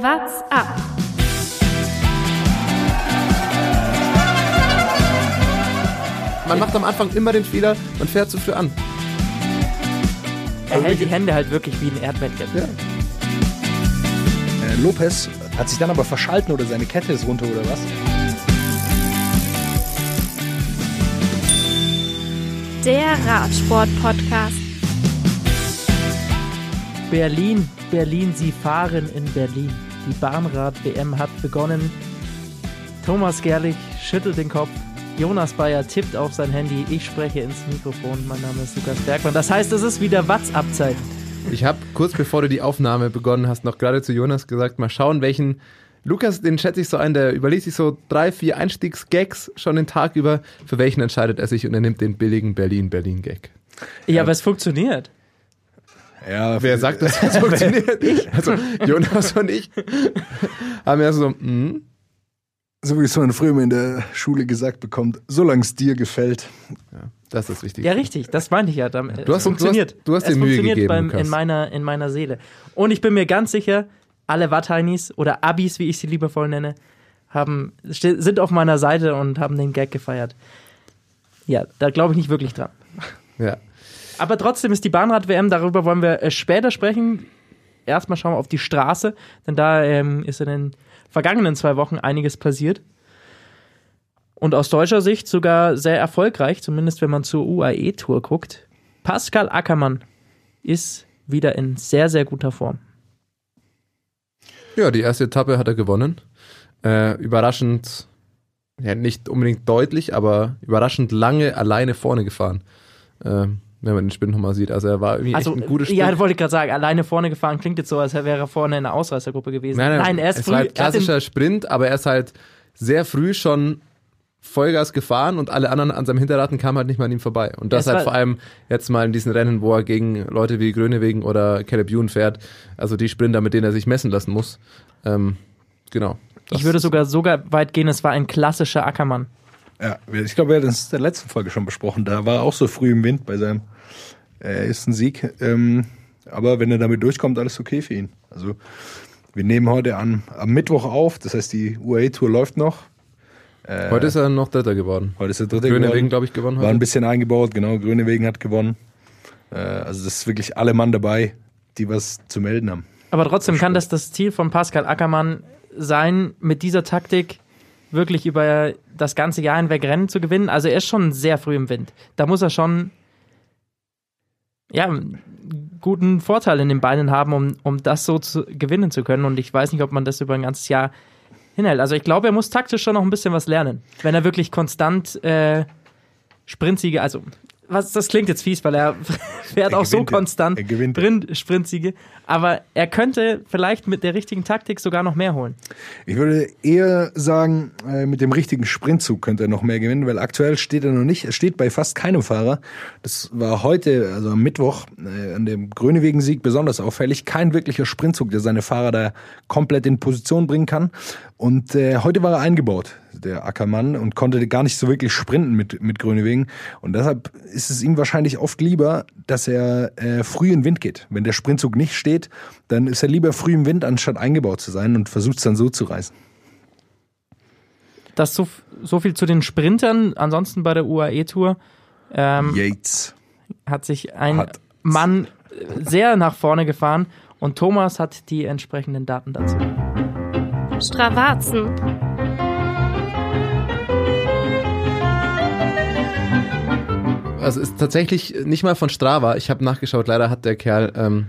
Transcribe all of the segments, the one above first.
What's up? Man macht am Anfang immer den Fehler, man fährt zu früh an. Er hält die Hände halt wirklich wie ein Erdbettchen. Ja. Äh, Lopez hat sich dann aber verschalten oder seine Kette ist runter oder was? Der Radsport-Podcast. Berlin, Berlin, Sie fahren in Berlin. Die Bahnrad-WM hat begonnen. Thomas Gerlich schüttelt den Kopf. Jonas Bayer tippt auf sein Handy. Ich spreche ins Mikrofon. Mein Name ist Lukas Bergmann. Das heißt, es ist wieder WhatsApp-Zeit. Ich habe kurz bevor du die Aufnahme begonnen hast, noch gerade zu Jonas gesagt, mal schauen, welchen Lukas, den schätze ich so ein, der überlegt sich so drei, vier Einstiegsgags schon den Tag über. Für welchen entscheidet er sich und er nimmt den billigen Berlin-Berlin-Gag. Ja, aber es funktioniert. Ja, Wer sagt, dass das funktioniert? Also Jonas und ich haben ja so, mm, so wie es man früher in der Schule gesagt bekommt, solange es dir gefällt. das ist wichtig. Ja, richtig. Das meinte ich ja. Damit. Du hast- es funktioniert. du hast- du hast es dir Mühe funktioniert gegeben, beim, in, meiner, in meiner Seele. Und ich bin mir ganz sicher, alle Watteinis oder Abis, wie ich sie liebevoll nenne, haben, sind auf meiner Seite und haben den Gag gefeiert. Ja, da glaube ich nicht wirklich dran. Ja. Aber trotzdem ist die Bahnrad-WM, darüber wollen wir äh, später sprechen. Erstmal schauen wir auf die Straße, denn da ähm, ist in den vergangenen zwei Wochen einiges passiert. Und aus deutscher Sicht sogar sehr erfolgreich, zumindest wenn man zur UAE-Tour guckt. Pascal Ackermann ist wieder in sehr, sehr guter Form. Ja, die erste Etappe hat er gewonnen. Äh, überraschend, ja, nicht unbedingt deutlich, aber überraschend lange alleine vorne gefahren. Ähm, wenn man den Sprint nochmal sieht. Also er war irgendwie Also, ein gutes Sprint. ja, das wollte ich gerade sagen, alleine vorne gefahren klingt jetzt so, als wäre er vorne in der Ausreißergruppe gewesen. Nein, er ist es früh. war halt er klassischer Sprint, aber er ist halt sehr früh schon Vollgas gefahren und alle anderen an seinem Hinterraten kamen halt nicht mal an ihm vorbei. Und das Ja, halt vor allem jetzt mal in diesen Rennen, wo er gegen Leute wie Grönewegen oder Caleb Ewan fährt, also die Sprinter, mit denen er sich messen lassen muss. Ähm, genau. Ich würde sogar sogar weit gehen, es war ein klassischer Ackermann. Ja, ich glaube, wir hatten das in der letzten Folge schon besprochen. Da war er auch so früh im Wind bei seinem äh, ersten Sieg. Ähm, aber wenn er damit durchkommt, alles okay für ihn. Also wir nehmen heute an, am Mittwoch auf. Das heißt, die UAE-Tour läuft noch. Äh, Heute ist er noch Dritter geworden. heute ist der dritte Grönewegen, geworden. glaube ich, gewonnen War ein heute. bisschen eingebaut, genau. Grönewegen hat gewonnen. Äh, also das ist wirklich alle Mann dabei, die was zu melden haben. Aber trotzdem kann das das Ziel von Pascal Ackermann sein, mit dieser Taktik wirklich über das ganze Jahr hinweg Rennen zu gewinnen. Also er ist schon sehr früh im Wind. Da muss er schon ja, guten Vorteil in den Beinen haben, um, um das so zu gewinnen zu können. Und ich weiß nicht, ob man das über ein ganzes Jahr hinhält. Also ich glaube, er muss taktisch schon noch ein bisschen was lernen, wenn er wirklich konstant äh, Sprintsiege, also was, das klingt jetzt fies, weil er fährt Er auch so konstant Er gewinnt. Sprint, Sprintsiege, aber er könnte vielleicht mit der richtigen Taktik sogar noch mehr holen. Ich würde eher sagen, äh, mit dem richtigen Sprintzug könnte er noch mehr gewinnen, weil aktuell steht er noch nicht. Er steht bei fast keinem Fahrer. Das war heute, also am Mittwoch, äh, an dem Grönewegen-Sieg besonders auffällig. Kein wirklicher Sprintzug, der seine Fahrer da komplett in Position bringen kann. Und äh, heute war er eingebaut, der Ackermann, und konnte gar nicht so wirklich sprinten mit, mit Grönewegen. Und deshalb ist es ihm wahrscheinlich oft lieber, dass er äh, früh in Wind geht. Wenn der Sprintzug nicht steht, dann ist er lieber früh im Wind, anstatt eingebaut zu sein und versucht es dann so zu reißen. Das so, so viel zu den Sprintern. Ansonsten bei der UAE-Tour ähm, Yates. hat sich ein Hat- Mann äh, sehr nach vorne gefahren und Thomas hat die entsprechenden Daten dazu. Stravazen. Also ist tatsächlich nicht mal von Strava. Ich habe nachgeschaut, leider hat der Kerl, ähm,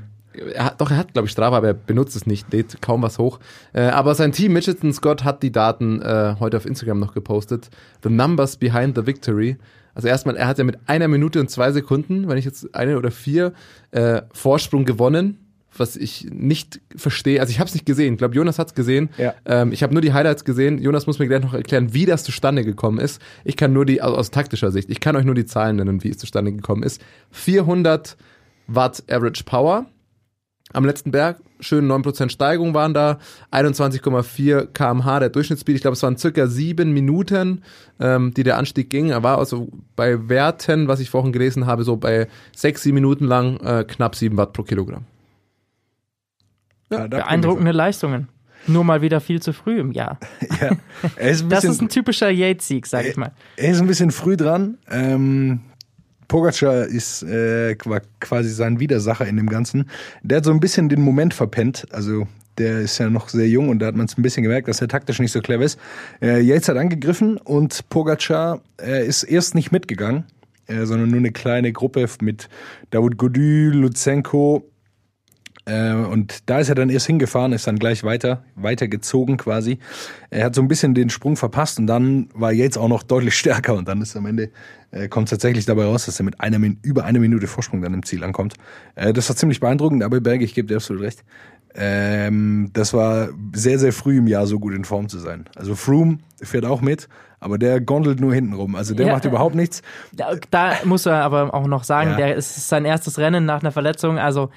er hat, doch, er hat, glaube ich, Strava, aber er benutzt es nicht, lädt kaum was hoch. Äh, aber sein Team, Mitchelton Scott, hat die Daten äh, heute auf Instagram noch gepostet. The numbers behind the victory. Also erstmal, er hat ja mit einer Minute und zwei Sekunden, wenn ich jetzt eine oder vier, äh, Vorsprung gewonnen. Was ich nicht verstehe, also ich habe es nicht gesehen. Ich glaube, Jonas hat es gesehen. Ja. Ähm, ich habe nur die Highlights gesehen. Jonas muss mir gleich noch erklären, wie das zustande gekommen ist. Ich kann nur die, also aus taktischer Sicht, ich kann euch nur die Zahlen nennen, wie es zustande gekommen ist. 400 Watt Average Power am letzten Berg. Schön 9% Steigung waren da. 21,4 kmh der Durchschnittsspeed. Ich glaube, es waren circa sieben Minuten, ähm, die der Anstieg ging. Er war also bei Werten, was ich vorhin gelesen habe, so bei sechs, sieben Minuten lang äh, knapp sieben Watt pro Kilogramm. Ja, Beeindruckende Leistungen. Nur mal wieder viel zu früh im Jahr. Ja, ist ein Das bisschen, ist ein typischer Yates-Sieg, sag ich mal. er ist ein bisschen früh dran. Ähm, Pogacar ist äh, qua- quasi sein Widersacher in dem Ganzen. Der hat so ein bisschen den Moment verpennt. Also der ist ja noch sehr jung und da hat man es ein bisschen gemerkt, dass er taktisch nicht so clever ist. Äh, Yates hat angegriffen und Pogacar äh, ist erst nicht mitgegangen, äh, sondern nur eine kleine Gruppe mit David Gody, Lutsenko, und da ist er dann erst hingefahren, ist dann gleich weiter, weitergezogen quasi. Er hat so ein bisschen den Sprung verpasst und dann war Yates auch noch deutlich stärker und dann ist am Ende, äh, kommt tatsächlich dabei raus, dass er mit einer, über eine Minute Vorsprung dann im Ziel ankommt. Äh, das war ziemlich beeindruckend, aber Berge, ich gebe dir absolut recht. Ähm, das war sehr, sehr früh im Jahr so gut in Form zu sein. Also Froome fährt auch mit, aber der gondelt nur hinten rum. Also der Ja. macht überhaupt nichts. Da, da muss er aber auch noch sagen, Ja. der ist sein erstes Rennen nach einer Verletzung. Also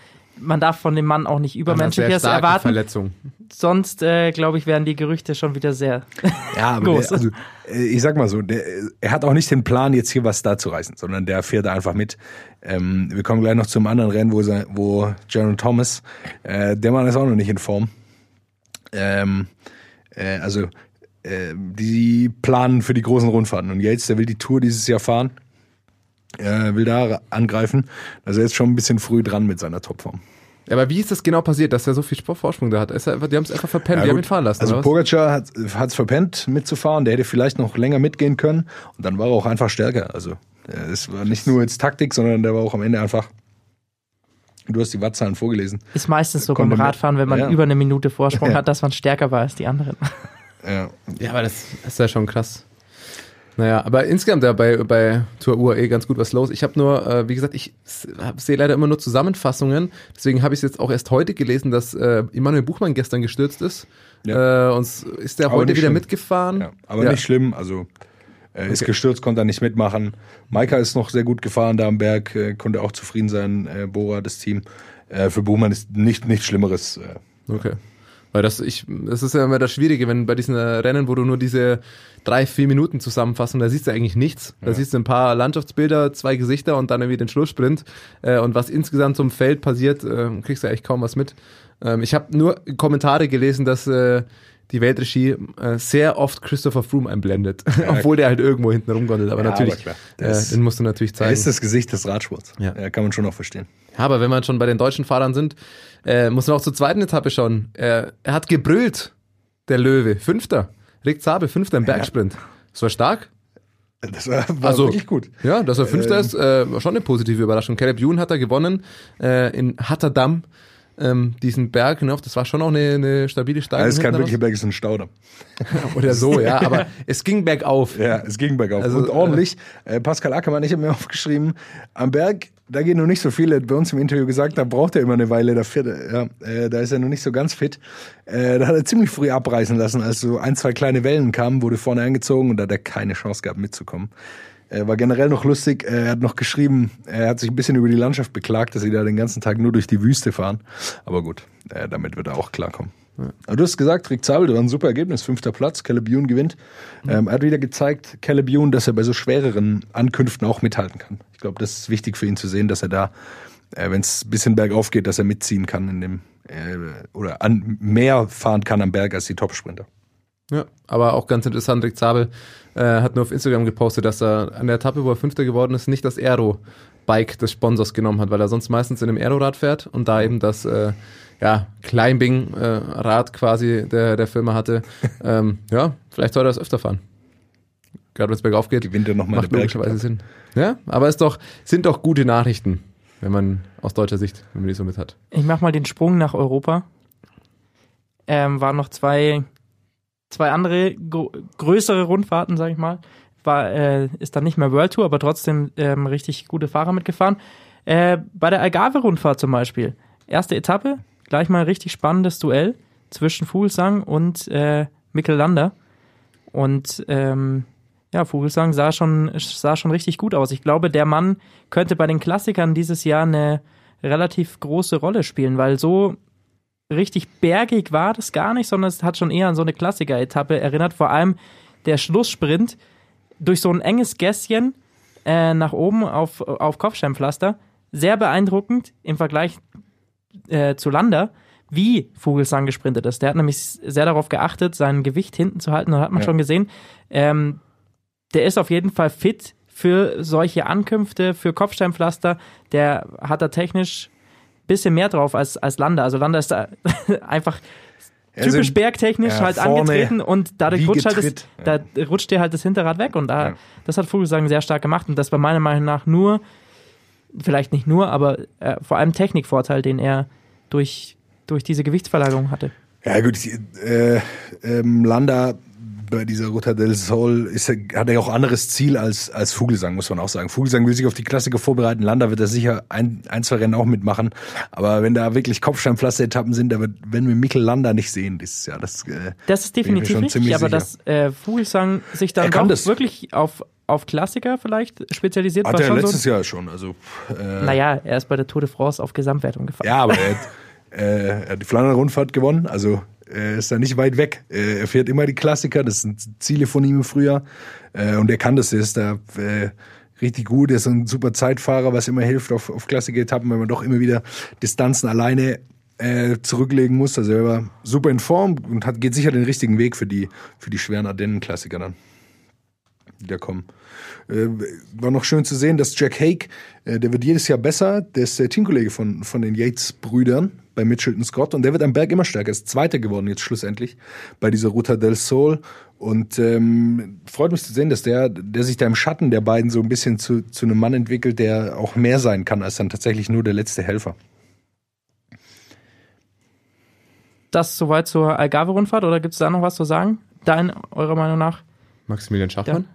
man darf von dem Mann auch nicht Übermenschliches erwarten. Verletzung. Sonst, äh, glaube ich, wären die Gerüchte schon wieder sehr. Ja, aber Groß. der, also, äh, ich sag mal so, der, er hat auch nicht den Plan, jetzt hier was da zu reißen, sondern der fährt da einfach mit. Ähm, wir kommen gleich noch zum anderen Rennen, wo, sein- wo Jaron Thomas, äh, der Mann ist auch noch nicht in Form. Ähm, äh, also, äh, die planen für die großen Rundfahrten. Und Yates, der will die Tour dieses Jahr fahren, äh, will da angreifen. Also er ist schon ein bisschen früh dran mit seiner Topform. Ja, aber wie ist das genau passiert, dass er so viel Vorsprung da hat? Ist er einfach, die haben es einfach verpennt, Ja, die haben ihn fahren lassen. Also? Pogacar hat es verpennt mitzufahren, der hätte vielleicht noch länger mitgehen können und dann war er auch einfach stärker. Also äh, es war nicht nur jetzt Taktik, sondern der war auch am Ende einfach. Du hast die Wattzahlen vorgelesen. Ist meistens so beim Radfahren, wenn man Ja. über eine Minute Vorsprung Ja. hat, dass man stärker war als die anderen. Ja. Ja, aber das ist ja schon krass. Naja, aber insgesamt ja bei, bei Tour UAE ganz gut was los. Ich habe nur, äh, wie gesagt, ich sehe leider immer nur Zusammenfassungen. Deswegen habe ich es jetzt auch erst heute gelesen, dass äh, Immanuel Buchmann gestern gestürzt ist. Ja. Äh, und ist der Aber heute wieder schlimm. mitgefahren. ja. Aber Ja. nicht schlimm. Also er ist Okay. gestürzt, konnte er nicht mitmachen. Maika ist noch sehr gut gefahren da am Berg, äh, konnte auch zufrieden sein. Äh, Bora, das Team. Äh, für Buhmann ist nicht nichts Schlimmeres. Okay. Weil das, ich, das ist ja immer das Schwierige, wenn bei diesen Rennen, wo du nur diese drei, vier Minuten zusammenfassen, da siehst du eigentlich nichts. Da siehst du ein paar Landschaftsbilder, zwei Gesichter und dann irgendwie den Schlusssprint. Äh, und was insgesamt zum Feld passiert, äh, kriegst du eigentlich kaum was mit. Ähm, ich habe nur Kommentare gelesen, dass äh, die Weltregie äh, sehr oft Christopher Froome einblendet, obwohl der halt irgendwo hinten rumgondelt. Aber Ja, natürlich, aber äh, den musst du natürlich er zeigen. ist das Gesicht des Radsports. Ja. Ja, kann man schon auch verstehen. Ja, aber wenn wir schon bei den deutschen Fahrern sind, äh, muss man auch zur zweiten Etappe schauen. Er, er hat gebrüllt, der Löwe. Fünfter. Rick Zabe, Fünfter im Bergsprint. Das war stark. Das war, war Also- wirklich gut. Ja, dass er Fünfter Ähm. ist, äh, war schon eine positive Überraschung. Caleb Ewan hat er gewonnen äh, in Hatterdam. Ähm, diesen Berg hinauf, das war schon auch eine, eine stabile Steigung. Ja, es ist kein wirklicher Berg, es ist ein Staudamm. Oder so, ja, aber es ging bergauf. Ja, es ging bergauf. Also, und ordentlich. Äh, Pascal Ackermann, ich habe mir aufgeschrieben, am Berg, da gehen noch nicht so viele. Er hat bei uns im Interview gesagt, da braucht er immer eine Weile dafür. Ja, äh, da ist er noch nicht so ganz fit. Äh, da hat er ziemlich früh abreißen lassen, als so ein, zwei kleine Wellen kamen, wurde vorne eingezogen und da hat er keine Chance gehabt mitzukommen. Äh, war generell noch lustig. Er hat noch geschrieben, er hat sich ein bisschen über die Landschaft beklagt, dass sie da den ganzen Tag nur durch die Wüste fahren. Aber gut, äh, damit wird er auch klarkommen. Aber du hast gesagt, Rick Zabel, das war ein super Ergebnis, fünfter Platz, Caleb Ewan gewinnt. Ähm, er hat wieder gezeigt, Caleb Ewan, dass er bei so schwereren Ankünften auch mithalten kann. Ich glaube, das ist wichtig für ihn zu sehen, dass er da, äh, wenn es ein bisschen bergauf geht, dass er mitziehen kann in dem, äh, oder an, mehr fahren kann am Berg als die Topsprinter. Ja, aber auch ganz interessant, Rick Zabel äh, hat nur auf Instagram gepostet, dass er an der Etappe, wo er Fünfter geworden ist, nicht das Aero-Bike des Sponsors genommen hat, weil er sonst meistens in einem Aerorad fährt und da eben das äh, ja, Climbing-Rad quasi der, der Firma hatte. ähm, ja, vielleicht soll er das öfter fahren. Gerade wenn es bergauf geht, Gewinnt er nochmal macht logischerweise Sinn. Ja, aber es doch, sind doch gute Nachrichten, wenn man aus deutscher Sicht, wenn man die so mit hat. Ich mach mal den Sprung nach Europa. Ähm, waren noch zwei, zwei andere größere Rundfahrten, sag ich mal. War, äh, ist dann nicht mehr World Tour, aber trotzdem ähm, richtig gute Fahrer mitgefahren. Äh, bei der Algarve-Rundfahrt zum Beispiel. Erste Etappe, gleich mal ein richtig spannendes Duell zwischen Vogelsang und äh, Mikkel Lander. Und ähm, ja, Vogelsang sah schon, sah schon richtig gut aus. Ich glaube, der Mann könnte bei den Klassikern dieses Jahr eine relativ große Rolle spielen, weil so richtig bergig war das gar nicht, sondern es hat schon eher an so eine Klassiker-Etappe erinnert. Vor allem der Schlusssprint durch so ein enges Gässchen äh, nach oben auf, auf Kopfsteinpflaster. Sehr beeindruckend im Vergleich äh, zu Lander, wie Vogelsang gesprintet ist. Der hat nämlich sehr darauf geachtet, sein Gewicht hinten zu halten. Da hat man Ja. schon gesehen, ähm, der ist auf jeden Fall fit für solche Ankünfte, für Kopfsteinpflaster. Der hat da technisch bisschen mehr drauf als, als Landa. Also Landa ist da einfach Also, typisch bergtechnisch ja, halt angetreten und dadurch rutscht, halt das, getritt, da rutscht dir halt das Hinterrad weg und da, Ja. das hat Vogelsang sehr stark gemacht und das war meiner Meinung nach nur, vielleicht nicht nur, aber äh, vor allem Technikvorteil, den er durch, durch diese Gewichtsverlagerung hatte. Ja gut, äh, ähm, Landa bei dieser Ruta del Sol ist, er- hat er auch anderes Ziel als, als Vogelsang, muss man auch sagen. Vogelsang will sich auf die Klassiker vorbereiten. Landa wird er sicher ein, ein, zwei Rennen auch mitmachen. Aber wenn da wirklich Kopfsteinpflaster-Etappen sind, da wird, wenn wir Mikkel Landa nicht sehen dieses Jahr. Das, äh, Das ist definitiv schon richtig, aber sicher. dass äh, Vogelsang sich dann wirklich auf, auf Klassiker vielleicht spezialisiert hat war er schon letztes so. Jahr schon. Also, äh, Naja, er ist bei der Tour de France auf Gesamtwertung gefahren. Ja, aber er hat, äh, er hat die Flandern-Rundfahrt gewonnen, also er ist da nicht weit weg. Äh, er fährt immer die Klassiker, das sind Ziele von ihm im Frühjahr. Äh, und er kann das, er ist da äh, richtig gut, er ist ein super Zeitfahrer, was immer hilft auf, auf Klassiker-Etappen, wenn man doch immer wieder Distanzen alleine äh, zurücklegen muss. Also er war super in Form und hat, geht sicher den richtigen Weg für die, für die schweren Ardennen-Klassiker dann die da kommen. Äh, war noch schön zu sehen, dass Jack Hake, äh, der wird jedes Jahr besser, der ist der Teamkollege von, von den Yates-Brüdern bei Mitchelton Scott und der wird am Berg immer stärker, ist Zweiter geworden jetzt schlussendlich bei dieser Ruta del Sol und ähm, freut mich zu sehen, dass der, der sich da im Schatten der beiden so ein bisschen zu, zu einem Mann entwickelt, der auch mehr sein kann als dann tatsächlich nur der letzte Helfer. Das soweit zur Algarve-Rundfahrt oder gibt es da noch was zu sagen? Dein, eurer Meinung nach? Maximilian Schachmann?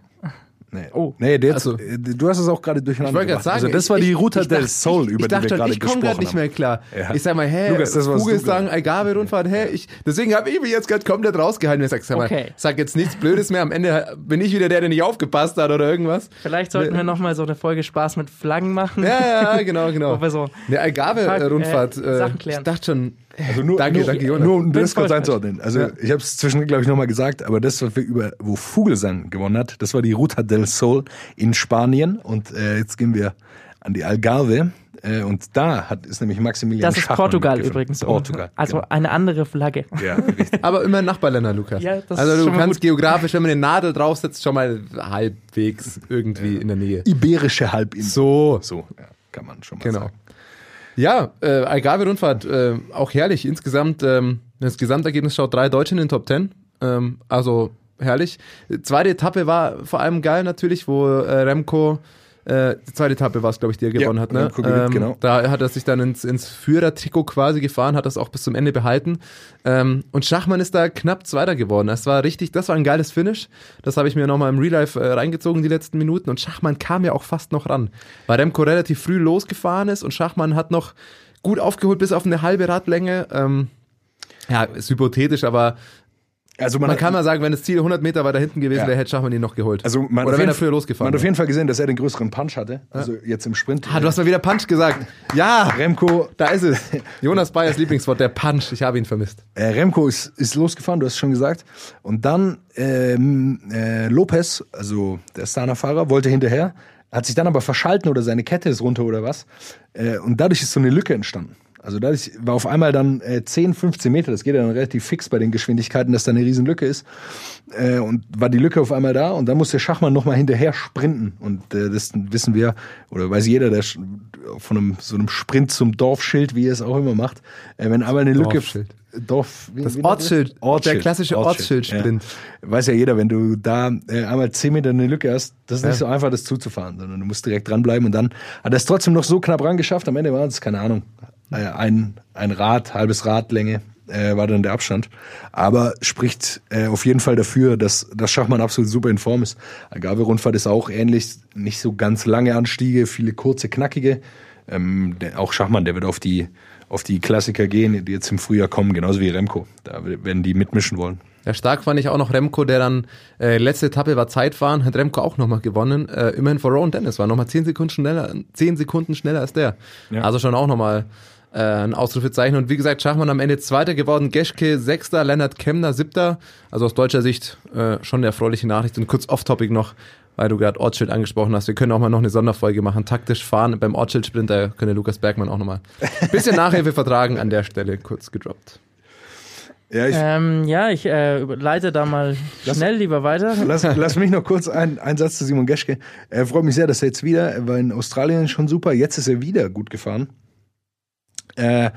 Nee, Oh. nee der Also- äh, du hast es auch gerade Ich durcheinander wollte gerade gebracht. sagen, Also das war die ich- Ruta ich del dachte- Sol, ich, über ich die wir dachte schon, gerade ich komme gesprochen gerade nicht haben. mehr klar. Ja. Ich sag mal, hä, Lukas, das warst du Vogelsang, gerade. Algarve-Rundfahrt, hä, ich, deswegen habe ich mich jetzt gerade komplett rausgehalten. Ich sag, sag mal, Okay. sag jetzt nichts Blödes mehr. Am Ende bin ich wieder der, der nicht aufgepasst hat oder irgendwas. Vielleicht sollten wir nochmal so eine Folge Spaß mit Flaggen machen. Ja, ja, genau, genau. Wo wir so Eine Algarve-Rundfahrt. Äh, Äh, ich dachte schon, Also nur, danke, nur, danke, Jonas. Nur um das kurz einzuordnen. Also Ja. ich habe es zwischendurch, glaube ich, nochmal gesagt, aber das, was wir über, wo Vogelsang gewonnen hat, das war die Ruta del Sol in Spanien. Und äh, jetzt gehen wir an die Algarve. Äh, und da hat, ist nämlich Maximilian Das ist Schachmann Portugal übrigens. Portugal. Also genau. eine andere Flagge. Ja, richtig. aber immer Nachbarländer, Lukas. Ja, das also ist du kannst gut. geografisch, wenn man eine Nadel draufsetzt, schon mal halbwegs irgendwie in der Nähe. Iberische Halbinsel. So. So, ja, kann man schon mal Genau. sagen. Ja, äh, Algarve-Rundfahrt, äh, auch herrlich. Insgesamt, ähm, das Gesamtergebnis schaut drei Deutsche in den Top Ten. Ähm, also herrlich. Zweite Etappe war vor allem geil natürlich, wo äh, Remco, äh, die zweite Etappe war es, glaube ich, die er gewonnen hat. Ne? Gewinnt, genau. Da hat er sich dann ins, ins Führertrikot quasi gefahren, hat das auch bis zum Ende behalten. Ähm, und Schachmann ist da knapp Zweiter geworden. Das war richtig, das war ein geiles Finish. Das habe ich mir nochmal im Real Life äh, reingezogen, die letzten Minuten. Und Schachmann kam ja auch fast noch ran. Weil Remco relativ früh losgefahren ist und Schachmann hat noch gut aufgeholt bis auf eine halbe Radlänge. Ähm, ja, ist hypothetisch, aber Also man, man hat- kann mal sagen, wenn das Ziel 100 Meter weiter hinten gewesen Ja. wäre, hätte Schachmann ihn noch geholt. also man Oder wenn er früher losgefahren Man hat auf jeden Fall gesehen, dass er den größeren Punch hatte. Also jetzt im Sprint. Ah, du hast mal wieder Punch gesagt. Ja, Remco, da ist es. Jonas Bayers Lieblingswort, der Punch. Ich habe ihn vermisst. Äh, Remco ist, ist losgefahren, du hast es schon gesagt. Und dann ähm, äh, Lopez, also der Astana-Fahrer, wollte hinterher, hat sich dann aber verschalten oder seine Kette ist runter oder was. Äh, und dadurch ist so eine Lücke entstanden. Also dadurch war auf einmal dann äh, 10, 15 Meter, das geht ja dann relativ fix bei den Geschwindigkeiten, dass da eine riesen Lücke ist. Äh, und war die Lücke auf einmal da und dann muss der Schachmann nochmal hinterher sprinten. Und äh, das wissen wir, oder weiß jeder, der von einem, so einem Sprint zum Dorfschild, wie er es auch immer macht, äh, wenn einmal eine Lücke... Dorf, wie, Das man Ortsschild. Der klassische Ortsschild-Sprint. Ja. Weiß ja jeder, wenn du da äh, einmal 10 Meter eine Lücke hast, das ist nicht Ja. so einfach, das zuzufahren, sondern du musst direkt dranbleiben und dann hat er es trotzdem noch so knapp rangeschafft. Am Ende war es, keine Ahnung, ein, ein Rad, halbes Radlänge äh, war dann der Abstand. Aber spricht äh, auf jeden Fall dafür, dass, dass Schachmann absolut super in Form ist. Agave-Rundfahrt ist auch ähnlich, nicht so ganz lange Anstiege, viele kurze, knackige. Ähm, der, auch Schachmann, der wird auf die, auf die Klassiker gehen, die jetzt im Frühjahr kommen, genauso wie Remco. Da werden die mitmischen wollen. Ja, stark fand ich auch noch Remco, der dann äh, letzte Etappe war Zeitfahren, hat Remco auch nochmal gewonnen. Äh, immerhin vor Rowan Dennis, war nochmal 10 Sekunden schneller, 10 Sekunden schneller als der. Ja. Also schon auch nochmal äh, ein Ausrufezeichen. Und wie gesagt, Schachmann am Ende Zweiter geworden, Geschke Sechster, Lennart Kemner Siebter. Also aus deutscher Sicht äh, schon eine erfreuliche Nachricht. Und kurz off-topic noch, weil du gerade Ortsschild angesprochen hast. Wir können auch mal noch eine Sonderfolge machen. Taktisch fahren beim Ortsschild-Sprint, da könnte Lukas Bergmann auch nochmal ein bisschen Nachhilfe vertragen an der Stelle, kurz gedroppt. Ja, ich, Ähm, ja, ich äh, leite da mal schnell lieber weiter. Lass, lass mich noch kurz ein, einen Satz zu Simon Geschke. Er freut mich sehr, dass er jetzt wieder, er war in Australien schon super, jetzt ist er wieder gut gefahren. Äh,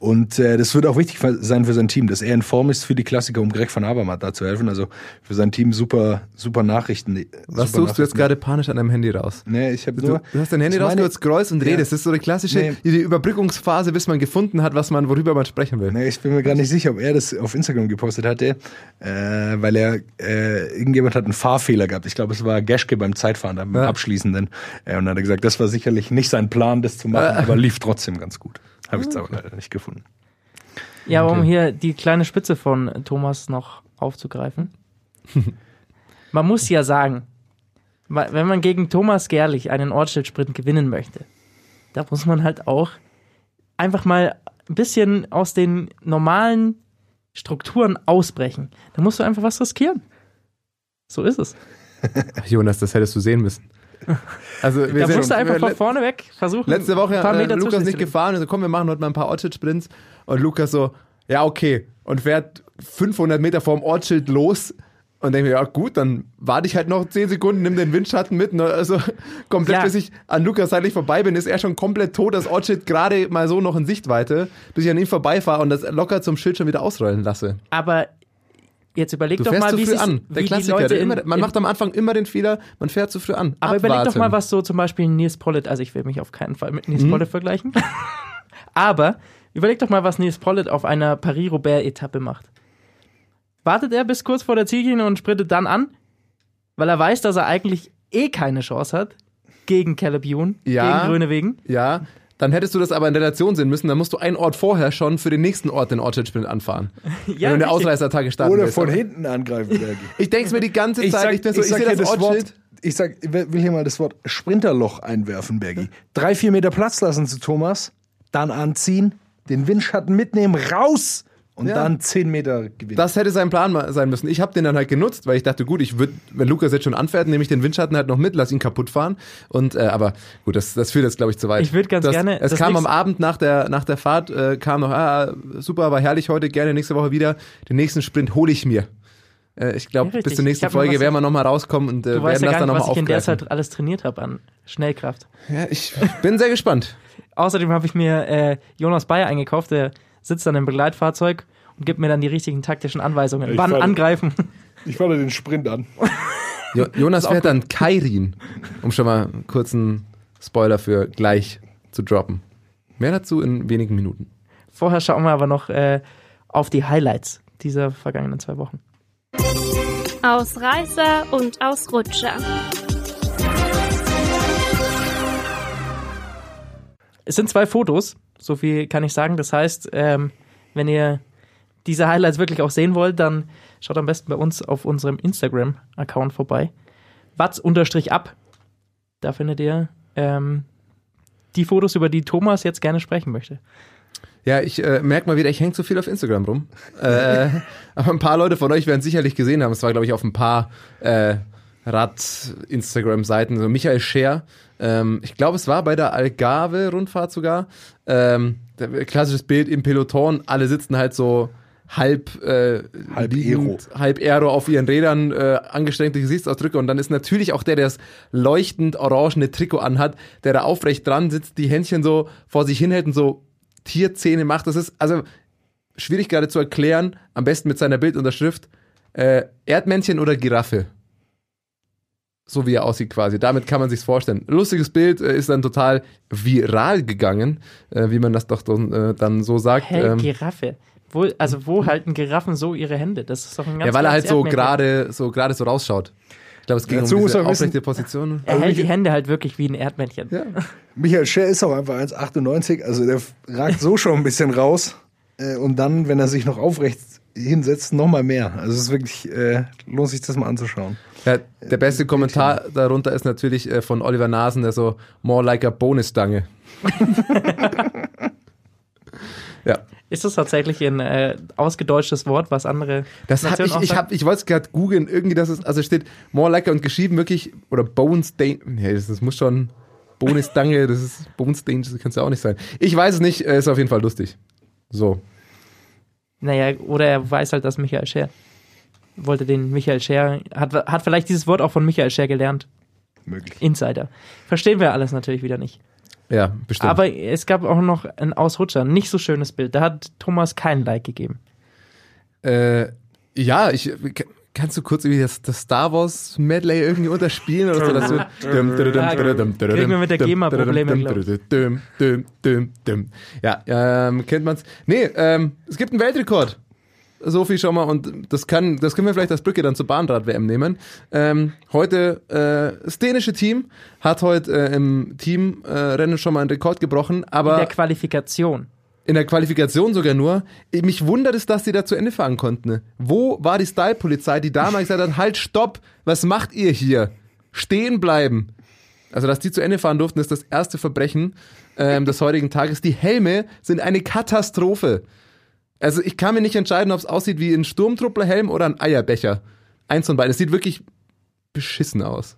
und äh, das wird auch wichtig sein für sein Team, dass er in Form ist für die Klassiker, um Greg van Avermaet da zu helfen. Also für sein Team super, super Nachrichten. Was super suchst du jetzt Nachrichten. gerade panisch an deinem Handy raus? Nee, ich habe Du, nur. du hast dein Handy ich meine- rausgeholt, scrollst und Ja. redest. Das ist so eine klassische Nee. die Überbrückungsphase, bis man gefunden hat, was man, worüber man sprechen will. Nee, ich bin mir gar nicht sicher, ob er das auf Instagram gepostet hatte, äh, weil er, äh, irgendjemand hat einen Fahrfehler gehabt. Ich glaube, es war Geschke beim Zeitfahren, beim Ja. Abschließenden. Äh, und dann hat er gesagt, das war sicherlich nicht sein Plan, das zu machen, aber lief trotzdem ganz gut. Habe ich jetzt aber leider nicht gefunden. Ja, um hier die kleine Spitze von Thomas noch aufzugreifen. Man muss ja sagen, wenn man gegen Thomas Gerlich einen Ortsschild-Sprint gewinnen möchte, da muss man halt auch einfach mal ein bisschen aus den normalen Strukturen ausbrechen. Da musst du einfach was riskieren. So ist es. Jonas, das hättest du sehen müssen. Also, wir Da musst du einfach von vorne weg versuchen. Letzte Woche paar äh, Lukas nicht gefahren und so, komm, wir machen heute mal ein paar Ortsschild-Sprints. Und Lukas so, ja, okay. Und fährt 500 Meter vorm Ortsschild los und denke mir, ja gut, dann warte ich halt noch 10 Sekunden, nimm den Windschatten mit. Ne? Also komplett, Ja. bis ich an Lukas seitlich vorbei bin, ist er schon komplett tot. Das Ortsschild gerade mal so noch in Sichtweite, bis ich an ihm vorbeifahre und das locker zum Schild schon wieder ausrollen lasse. Aber jetzt überleg Du doch mal, wie, früh an. Der Klassiker. Leute Der immer, man in, macht am Anfang immer den Fehler, man fährt zu früh an. Aber überleg doch mal, Abwarten. was so zum Beispiel Nils Pollitt, also ich will mich auf keinen Fall mit Nils Mhm. Pollitt vergleichen, aber überleg doch mal, was Nils Pollitt auf einer Paris-Roubaix-Etappe macht. Wartet er bis kurz vor der Ziellinie und sprintet dann an, weil er weiß, dass er eigentlich eh keine Chance hat gegen Caleb Ewan, Ja. gegen Grönewegen. Ja, dann hättest du das aber in Relation sehen müssen. Dann musst du einen Ort vorher schon für den nächsten Ort den Ortsschild-Sprint anfahren. Ja, wenn du eine richtig. Ausreißerattacke starten Oder willst. von hinten angreifen, Bergi. Ich denke mir die ganze Ich Zeit, sag, ich, bin so, ich ich sag sehe das Ortsschild. Wort, ich sag, ich will hier mal das Wort Sprinterloch einwerfen, Bergi. Drei, vier Meter Platz lassen zu Thomas, dann anziehen, den Windschatten mitnehmen, raus und Ja. dann zehn Meter gewinnen. Das hätte sein Plan mal sein müssen. Ich habe den dann halt genutzt, weil ich dachte, gut, ich würde, wenn Lukas jetzt schon anfährt, nehme ich den Windschatten halt noch mit, lass ihn kaputt fahren. Und äh, aber gut, das, das führt jetzt glaube ich zu weit. Ich würd ganz das, gerne- Es das kam am Abend nach der nach der Fahrt äh, kam noch, ah, super, war herrlich heute, gerne nächste Woche wieder. Den nächsten Sprint hole ich mir. Äh, ich glaube, Ja, bis zur nächsten Folge was- werden wir nochmal rauskommen und äh, Du werden weißt ja das gar dann nicht, nochmal was ich in der aufgreifen. Zeit alles trainiert habe an Schnellkraft. Ja, ich bin sehr gespannt. Außerdem habe ich mir äh, Jonas Bayer eingekauft, der sitzt dann im Begleitfahrzeug und gibt mir dann die richtigen taktischen Anweisungen. Ich Wann fand- angreifen? Ich fahre den Sprint an. Jo Jonas fährt dann Kairin, um schon mal einen kurzen Spoiler für gleich zu droppen. Mehr dazu in wenigen Minuten. Vorher schauen wir aber noch äh, auf die Highlights dieser vergangenen zwei Wochen. Ausreißer und Ausrutscher. Es sind zwei Fotos, so viel kann ich sagen. Das heißt, ähm, wenn ihr diese Highlights wirklich auch sehen wollt, dann schaut am besten bei uns auf unserem Instagram-Account vorbei. Watz-ab. Da findet ihr ähm, die Fotos, über die Thomas jetzt gerne sprechen möchte. Ja, ich äh, merke mal wieder, ich hänge zu viel auf Instagram rum. Äh, aber ein paar Leute von euch werden es sicherlich gesehen haben. Es war, glaube ich, auf ein paar äh, Rad-Instagram-Seiten. So Michael Scher. Ähm, ich glaube, es war bei der Algarve-Rundfahrt sogar. Ähm, klassisches Bild im Peloton. Alle sitzen halt so halb äh, Halb liegend, halb Aero auf ihren Rädern, äh, angestrengte Gesichtsausdrücke und dann ist natürlich auch der, der das leuchtend orangene Trikot anhat, der da aufrecht dran sitzt, die Händchen so vor sich hinhält und so Tierzähne macht. Das ist also schwierig gerade zu erklären, am besten mit seiner Bildunterschrift. Äh, Erdmännchen oder Giraffe? So wie er aussieht quasi. Damit kann man sich's vorstellen. Lustiges Bild äh, ist dann total viral gegangen, äh, wie man das doch dann, äh, dann so sagt. Hä, Ähm, Giraffe. Wo, also wo halten Giraffen so ihre Hände? Das ist doch ein ganz ja, weil er halt so gerade so gerade so rausschaut. Ich glaube, es ging Dazu um diese aufrechte Position. Er hält die Hände halt wirklich wie ein Erdmännchen. Ja. Michael Scher ist auch einfach 1,98, also der ragt so schon ein bisschen raus. Äh, und dann, wenn er sich noch aufrecht hinsetzt, noch mal mehr. Also es ist wirklich, äh, lohnt sich das mal anzuschauen. Ja, der beste Kommentar darunter ist natürlich äh, von Oliver Nasen, der so more like a Bonusstange. Ja. Ist das tatsächlich ein äh, ausgedeutschtes Wort, was andere Das hab Nationen ich, ich, hab, ich wollte es gerade googeln, irgendwie, das ist, also steht more like und geschrieben wirklich, oder Bones Danger, nee, das, das muss schon, Bones Dange, das ist Bones Danger, das kann es ja auch nicht sein. Ich weiß es nicht, äh, ist auf jeden Fall lustig. So. Naja, oder er weiß halt, dass Michael Scher wollte den Michael Scher, hat, hat vielleicht dieses Wort auch von Michael Scher gelernt. Möglich. Insider. Verstehen wir alles natürlich wieder nicht. Ja, bestimmt. Aber es gab auch noch einen Ausrutscher, nicht so schönes Bild. Da hat Thomas kein Like gegeben. Äh, ja, ich kannst du kurz irgendwie das, das Star Wars Medley irgendwie unterspielen oder so? Das wird kriegen wir mit der GEMA Probleme, Ja, ähm, kennt man's? Nee, ähm, es gibt einen Weltrekord. So viel schon mal und das kann, das können wir vielleicht als Brücke dann zur Bahnrad-WM nehmen. Ähm, heute, äh, das dänische Team hat heute äh, im Teamrennen äh, schon mal einen Rekord gebrochen, aber In der Qualifikation. In der Qualifikation sogar nur. Mich wundert es, dass die da zu Ende fahren konnten. Wo war die Style-Polizei, die damals gesagt hat, halt, stopp, was macht ihr hier? Stehen bleiben. Also, dass die zu Ende fahren durften, ist das erste Verbrechen ähm, des heutigen Tages. Die Helme sind eine Katastrophe. Also, ich kann mir nicht entscheiden, ob es aussieht wie ein Sturmtrupplerhelm oder ein Eierbecher. Eins von beiden. Es sieht wirklich beschissen aus.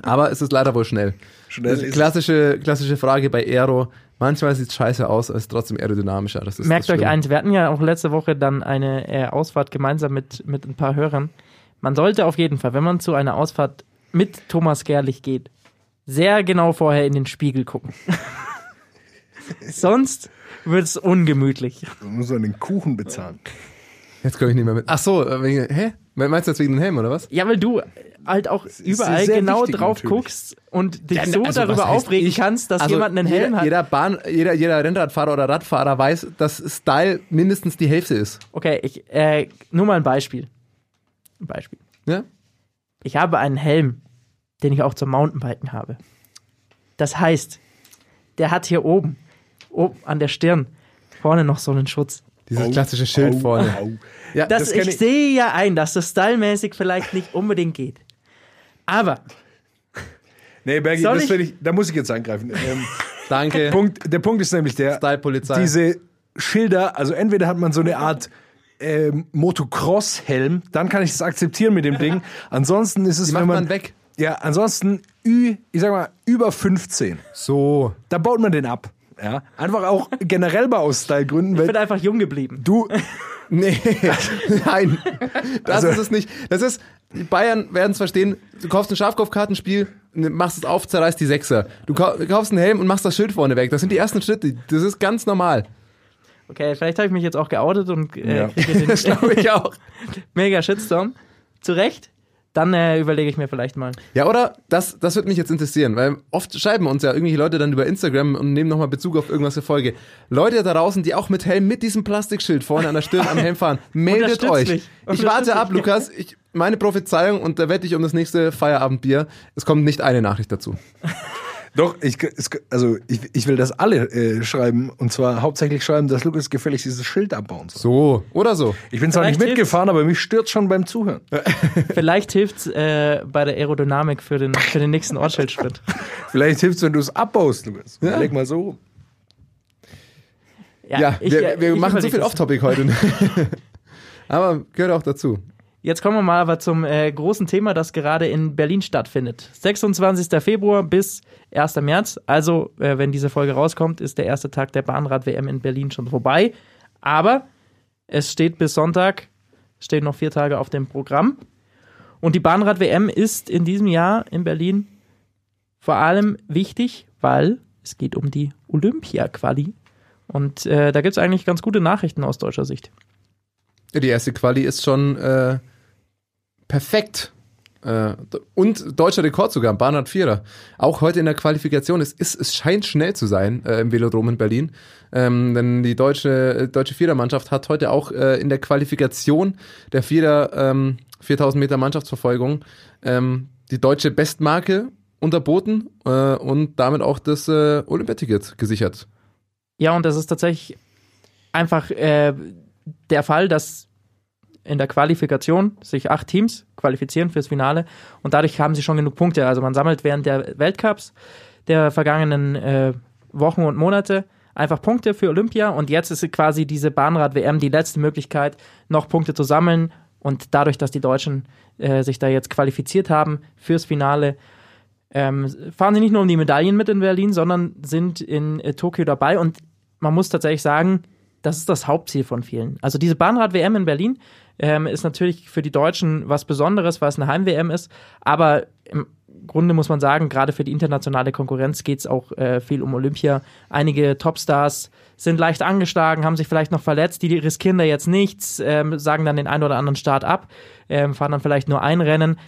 Aber es ist leider wohl schnell. Schnell ist klassische, klassische Frage bei Aero. Manchmal sieht es scheiße aus, aber es ist trotzdem aerodynamischer. Das ist Merkt das euch eins, wir hatten ja auch letzte Woche dann eine äh, Ausfahrt gemeinsam mit, mit ein paar Hörern. Man sollte auf jeden Fall, wenn man zu einer Ausfahrt mit Thomas Gerlich geht, sehr genau vorher in den Spiegel gucken. Sonst wird es ungemütlich. Man muss man den Kuchen bezahlen. Jetzt komme ich nicht mehr mit. Ach so, äh, wegen, hä? Meinst du jetzt wegen dem Helm oder was? Ja, weil du halt auch überall genau wichtig drauf natürlich. guckst und dich Ja, so also darüber aufregen ich? kannst, dass Also jemand einen Helm jeder, hat. Jeder, Bahn, jeder, jeder Rennradfahrer oder Radfahrer weiß, dass Style mindestens die Hälfte ist. Okay, ich, äh, nur mal ein Beispiel. Ein Beispiel. Ja? Ich habe einen Helm, den ich auch zum Mountainbiken habe. Das heißt, der hat hier oben, oben an der Stirn, vorne noch so einen Schutz. Dieses Au, klassische Schild au, vorne. au. Ja, Das, das ich, ich- sehe ja ein, dass das stylmäßig vielleicht nicht unbedingt geht. Aber Nee, Bergi, das ich- ich, da muss ich jetzt eingreifen. Ähm, danke. Punkt, der Punkt ist nämlich der, Style-Polizei. diese Schilder, also entweder hat man so eine Art ähm, Motocross-Helm, dann kann ich es akzeptieren mit dem Ding. Ansonsten ist es, Die wenn macht man man weg. Ja, ansonsten Ü, ich sag mal über 15. So. Da baut man den ab. Ja, einfach auch generell mal aus Stylegründen, ich weil bin einfach jung geblieben. du Nee, nein. Das Also- ist es nicht. Das ist, die Bayern werden es verstehen. Du kaufst ein Schafkopfkartenspiel, ne, machst es auf, zerreißt die Sechser. Du kau- kaufst einen Helm und machst das Schild vorne weg. Das sind die ersten Schritte. Das ist ganz normal. Okay, vielleicht habe ich mich jetzt auch geoutet und äh, Ja. kriege den Das glaube ich auch. mega Shitstorm. Zu Recht. Dann äh, überlege ich mir vielleicht mal. Ja, oder? Das, das würde mich jetzt interessieren, weil oft schreiben uns ja irgendwelche Leute dann über Instagram und nehmen nochmal Bezug auf irgendwas für Folge. Leute da draußen, die auch mit Helm, mit diesem Plastikschild vorne an der Stirn am Helm fahren, meldet euch. mich. Ich warte ab. Lukas. Ich, meine Prophezeiung und da wette ich um das nächste Feierabendbier. Es kommt nicht eine Nachricht dazu. Doch, ich, es, also ich, ich will, dass alle äh, schreiben und zwar hauptsächlich schreiben, dass Lukas gefälligst dieses Schild abbauen soll. So, oder so. Ich bin zwar nicht Vielleicht mitgefahren, aber mich stört schon beim Zuhören. Vielleicht hilft's äh, bei der Aerodynamik für den, für den nächsten Ortsschildsprint. Vielleicht hilft's, wenn du es abbaust, Lukas. Ja. Leg mal so rum. Ja, ich, wir, äh, wir ich machen so viel das. Off-Topic heute. Aber gehört auch dazu. Jetzt kommen wir mal aber zum äh, großen Thema, das gerade in Berlin stattfindet. 26. Februar bis 1. März. Also, äh, wenn diese Folge rauskommt, ist der erste Tag der Bahnrad-WM in Berlin schon vorbei. Aber es steht bis Sonntag, stehen noch vier Tage auf dem Programm. Und die Bahnrad-WM ist in diesem Jahr in Berlin vor allem wichtig, weil es geht um die Olympia-Quali. Und äh, da gibt es eigentlich ganz gute Nachrichten aus deutscher Sicht. Die erste Quali ist schon äh, perfekt. Äh, und deutscher Rekord sogar, Bahnrad Vierer. Auch heute in der Qualifikation. Es, ist, es scheint schnell zu sein äh, im Velodrom in Berlin. Ähm, denn die deutsche, äh, deutsche Vierermannschaft hat heute auch äh, in der Qualifikation der Vierer ähm, 4000 Meter Mannschaftsverfolgung ähm, die deutsche Bestmarke unterboten äh, und damit auch das äh, Olympiaticket gesichert. Ja, und das ist tatsächlich einfach der Fall, dass in der Qualifikation sich acht Teams qualifizieren fürs Finale und dadurch haben sie schon genug Punkte. Also man sammelt während der Weltcups der vergangenen äh, Wochen und Monate einfach Punkte für Olympia und jetzt ist quasi diese Bahnrad-WM die letzte Möglichkeit, noch Punkte zu sammeln und dadurch, dass die Deutschen äh, sich da jetzt qualifiziert haben fürs Finale, ähm, fahren sie nicht nur um die Medaillen mit in Berlin, sondern sind in äh, Tokio dabei und man muss tatsächlich sagen, das ist das Hauptziel von vielen. Also diese Bahnrad-WM in Berlin ähm, ist natürlich für die Deutschen was Besonderes, weil es eine Heim-WM ist, aber im Grunde muss man sagen, gerade für die internationale Konkurrenz geht es auch äh, viel um Olympia. Einige Topstars sind leicht angeschlagen, haben sich vielleicht noch verletzt, die riskieren da jetzt nichts, ähm, sagen dann den einen oder anderen Start ab, ähm, fahren dann vielleicht nur ein Rennen.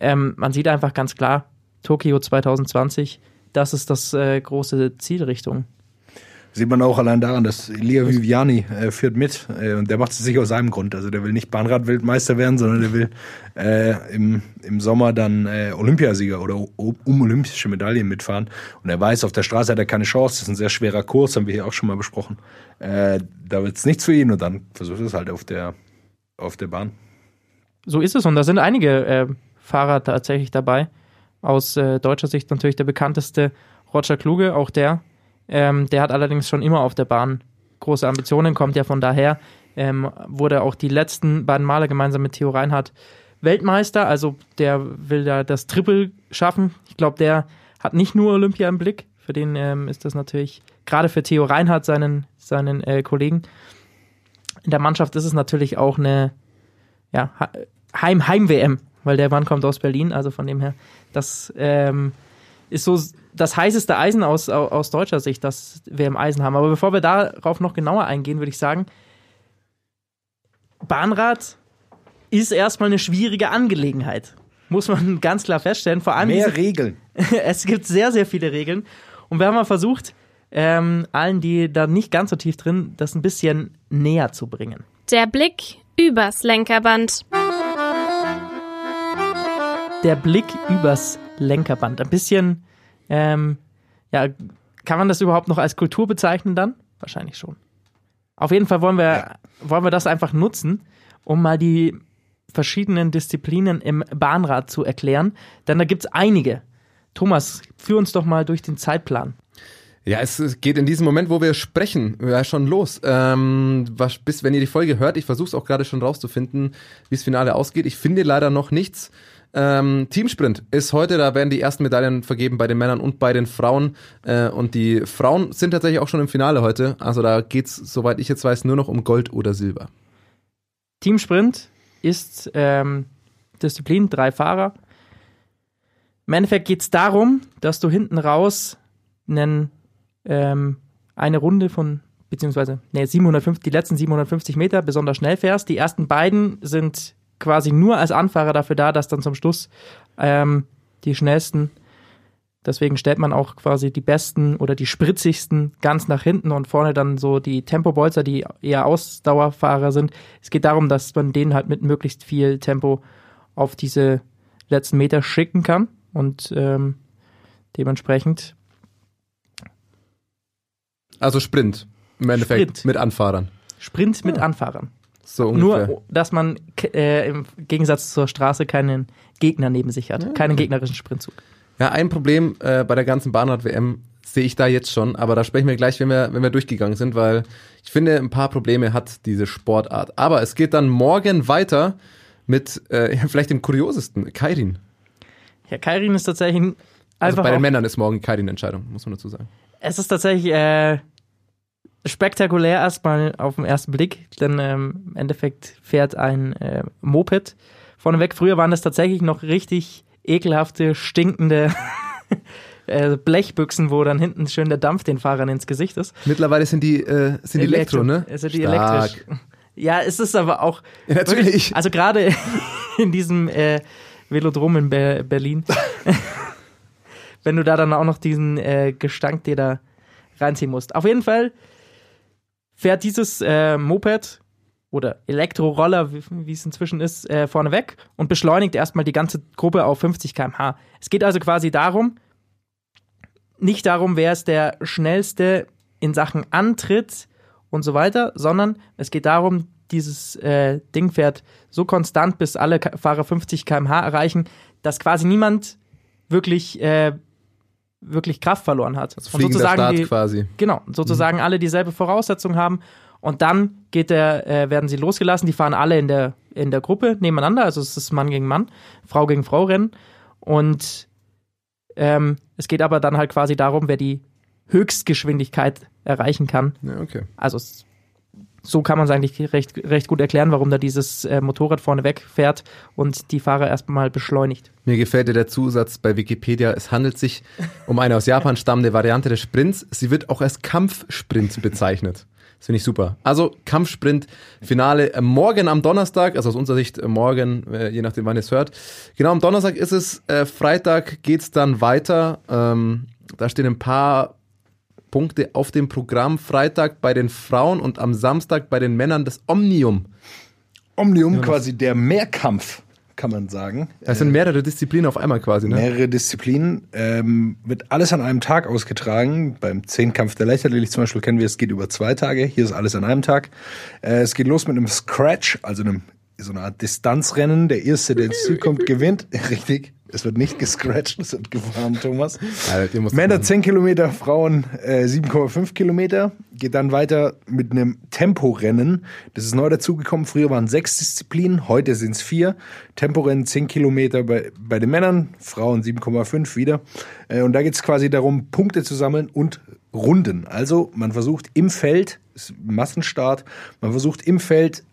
Ähm, man sieht einfach ganz klar, Tokio 2020, das ist das äh, große Zielrichtung. Sieht man auch allein daran, dass Elia Viviani äh, führt mit äh, und der macht es sich aus seinem Grund. Also der will nicht Bahnrad-Weltmeister werden, sondern der will äh, im, im Sommer dann äh, Olympiasieger oder um olympische Medaillen mitfahren. Und er weiß, auf der Straße hat er keine Chance. Das ist ein sehr schwerer Kurs, haben wir hier auch schon mal besprochen. Äh, da wird es nichts für ihn und dann versucht er es halt auf der, auf der Bahn. So ist es und da sind einige äh, Fahrer tatsächlich dabei. Aus deutscher Sicht natürlich der bekannteste Roger Kluge, auch der ähm, der hat allerdings schon immer auf der Bahn große Ambitionen, kommt ja von daher, ähm, wurde auch die letzten beiden Male gemeinsam mit Theo Reinhardt Weltmeister, also der will ja das Triple schaffen. Ich glaube, der hat nicht nur Olympia im Blick, für den ähm, ist das natürlich, gerade für Theo Reinhardt, seinen, seinen äh, Kollegen, in der Mannschaft ist es natürlich auch eine ja, Heim-Heim-WM, weil der Mann kommt aus Berlin, also von dem her, das ähm, ist so das heißeste Eisen aus, aus deutscher Sicht, das wir im Eisen haben. Aber bevor wir darauf noch genauer eingehen, würde ich sagen, Bahnrad ist erstmal eine schwierige Angelegenheit. Muss man ganz klar feststellen. Vor allem Mehr diese, Regeln. es gibt sehr, sehr viele Regeln. Und wir haben mal versucht, ähm, allen, die da nicht ganz so tief drin, das ein bisschen näher zu bringen. Der Blick übers Lenkerband. Der Blick übers Lenkerband. Ein bisschen ähm, ja, kann man das überhaupt noch als Kultur bezeichnen dann? Wahrscheinlich schon. Auf jeden Fall wollen wir, ja. wollen wir das einfach nutzen, um mal die verschiedenen Disziplinen im Bahnrad zu erklären. Denn da gibt es einige. Thomas, führ uns doch mal durch den Zeitplan. Ja, es geht in diesem Moment, wo wir sprechen, ja schon los. Ähm, was, bis wenn ihr die Folge hört, ich versuche es auch gerade schon rauszufinden, wie das Finale ausgeht. Ich finde leider noch nichts. Ähm, Teamsprint ist heute, da werden die ersten Medaillen vergeben bei den Männern und bei den Frauen. Äh, und die Frauen sind tatsächlich auch schon im Finale heute. Also da geht's, soweit ich jetzt weiß, nur noch um Gold oder Silber. Teamsprint ist ähm, Disziplin, drei Fahrer. Im Endeffekt geht es darum, dass du hinten raus einen, ähm, eine Runde von, beziehungsweise nee, 750, die letzten 750 Meter besonders schnell fährst. Die ersten beiden sind quasi nur als Anfahrer dafür da, dass dann zum Schluss ähm, die schnellsten, deswegen stellt man auch quasi die besten oder die spritzigsten ganz nach hinten und vorne dann so die Tempobolzer, die eher Ausdauerfahrer sind. Es geht darum, dass man denen halt mit möglichst viel Tempo auf diese letzten Meter schicken kann und ähm, dementsprechend. Also Sprint im Endeffekt Sprint. mit Anfahrern. Sprint mit ja. Anfahrern. So ungefähr. Nur, dass man äh, im Gegensatz zur Straße keinen Gegner neben sich hat, ja, keinen gegnerischen Sprintzug. Ja, ein Problem äh, bei der ganzen Bahnrad-WM sehe ich da jetzt schon, aber da sprechen wir gleich, wenn wir, wenn wir durchgegangen sind, weil ich finde, ein paar Probleme hat diese Sportart. Aber es geht dann morgen weiter mit äh, vielleicht dem kuriosesten, Kairin. Ja, Kairin ist tatsächlich also einfach. Also bei den Männern ist morgen Kairin-Entscheidung, muss man dazu sagen. Es ist tatsächlich äh, spektakulär erstmal auf den ersten Blick, denn ähm, im Endeffekt fährt ein äh, Moped vorneweg. Früher waren das tatsächlich noch richtig ekelhafte, stinkende äh, Blechbüchsen, wo dann hinten schön der Dampf den Fahrern ins Gesicht ist. Mittlerweile sind die, äh, sind die Elektro, Elektro, ne? Also die Stark. elektrisch. Ja, es ist aber auch. Ja, natürlich. Wirklich, also gerade in diesem äh, Velodrom in Be Berlin, wenn du da dann auch noch diesen äh, Gestank dir da reinziehen musst. Auf jeden Fall fährt dieses äh, Moped oder Elektroroller, wie, es inzwischen ist, äh, vorne weg und beschleunigt erstmal die ganze Gruppe auf 50 km/h. Es geht also quasi darum, nicht darum, wer ist der schnellste in Sachen Antritt und so weiter, sondern es geht darum, dieses äh, Ding fährt so konstant, bis alle Fahrer 50 km/h erreichen, dass quasi niemand wirklich äh, wirklich Kraft verloren hat. Also fliegender Start die, quasi. Genau, sozusagen alle dieselbe Voraussetzung haben. Und dann geht der, äh, werden sie losgelassen. Die fahren alle in der, in der Gruppe nebeneinander. Also es ist Mann gegen Mann, Frau gegen Frau Rennen. Und ähm, es geht aber dann halt quasi darum, wer die Höchstgeschwindigkeit erreichen kann. Ja, okay. Also es, so kann man es eigentlich recht, recht gut erklären, warum da dieses äh, Motorrad vorne wegfährt und die Fahrer erstmal beschleunigt. Mir gefällt dir der Zusatz bei Wikipedia. Es handelt sich um eine aus Japan stammende Variante des Sprints. Sie wird auch als Kampfsprint bezeichnet. Das finde ich super. Also Kampfsprint, Finale äh, morgen am Donnerstag, also aus unserer Sicht äh, morgen, äh, je nachdem wann ihr es hört. Genau, am Donnerstag ist es, äh, Freitag geht's dann weiter. Ähm, da stehen ein paar Punkte auf dem Programm. Freitag bei den Frauen und am Samstag bei den Männern das Omnium. Omnium quasi der Mehrkampf, kann man sagen. Das sind mehrere Disziplinen auf einmal quasi, ne? mehrere Disziplinen. Ähm, wird alles an einem Tag ausgetragen. Beim Zehnkampf der Leichtathletik zum Beispiel kennen wir, es geht über zwei Tage. Hier ist alles an einem Tag. Äh, es geht los mit einem Scratch, also einem so eine Art Distanzrennen. Der Erste, der ins Ziel kommt, gewinnt. Richtig. Es wird nicht gescratcht, es wird gefahren, Thomas. Du Männer machen. 10 Kilometer, Frauen äh, 7,5 Kilometer. Geht dann weiter mit einem Temporennen. Das ist neu dazugekommen. Früher waren sechs Disziplinen, heute sind es vier. Temporennen 10 Kilometer bei, bei den Männern, Frauen 7,5 wieder. Äh, und da geht es quasi darum, Punkte zu sammeln und Runden. Also man versucht im Feld, ist Massenstart, man versucht im Feld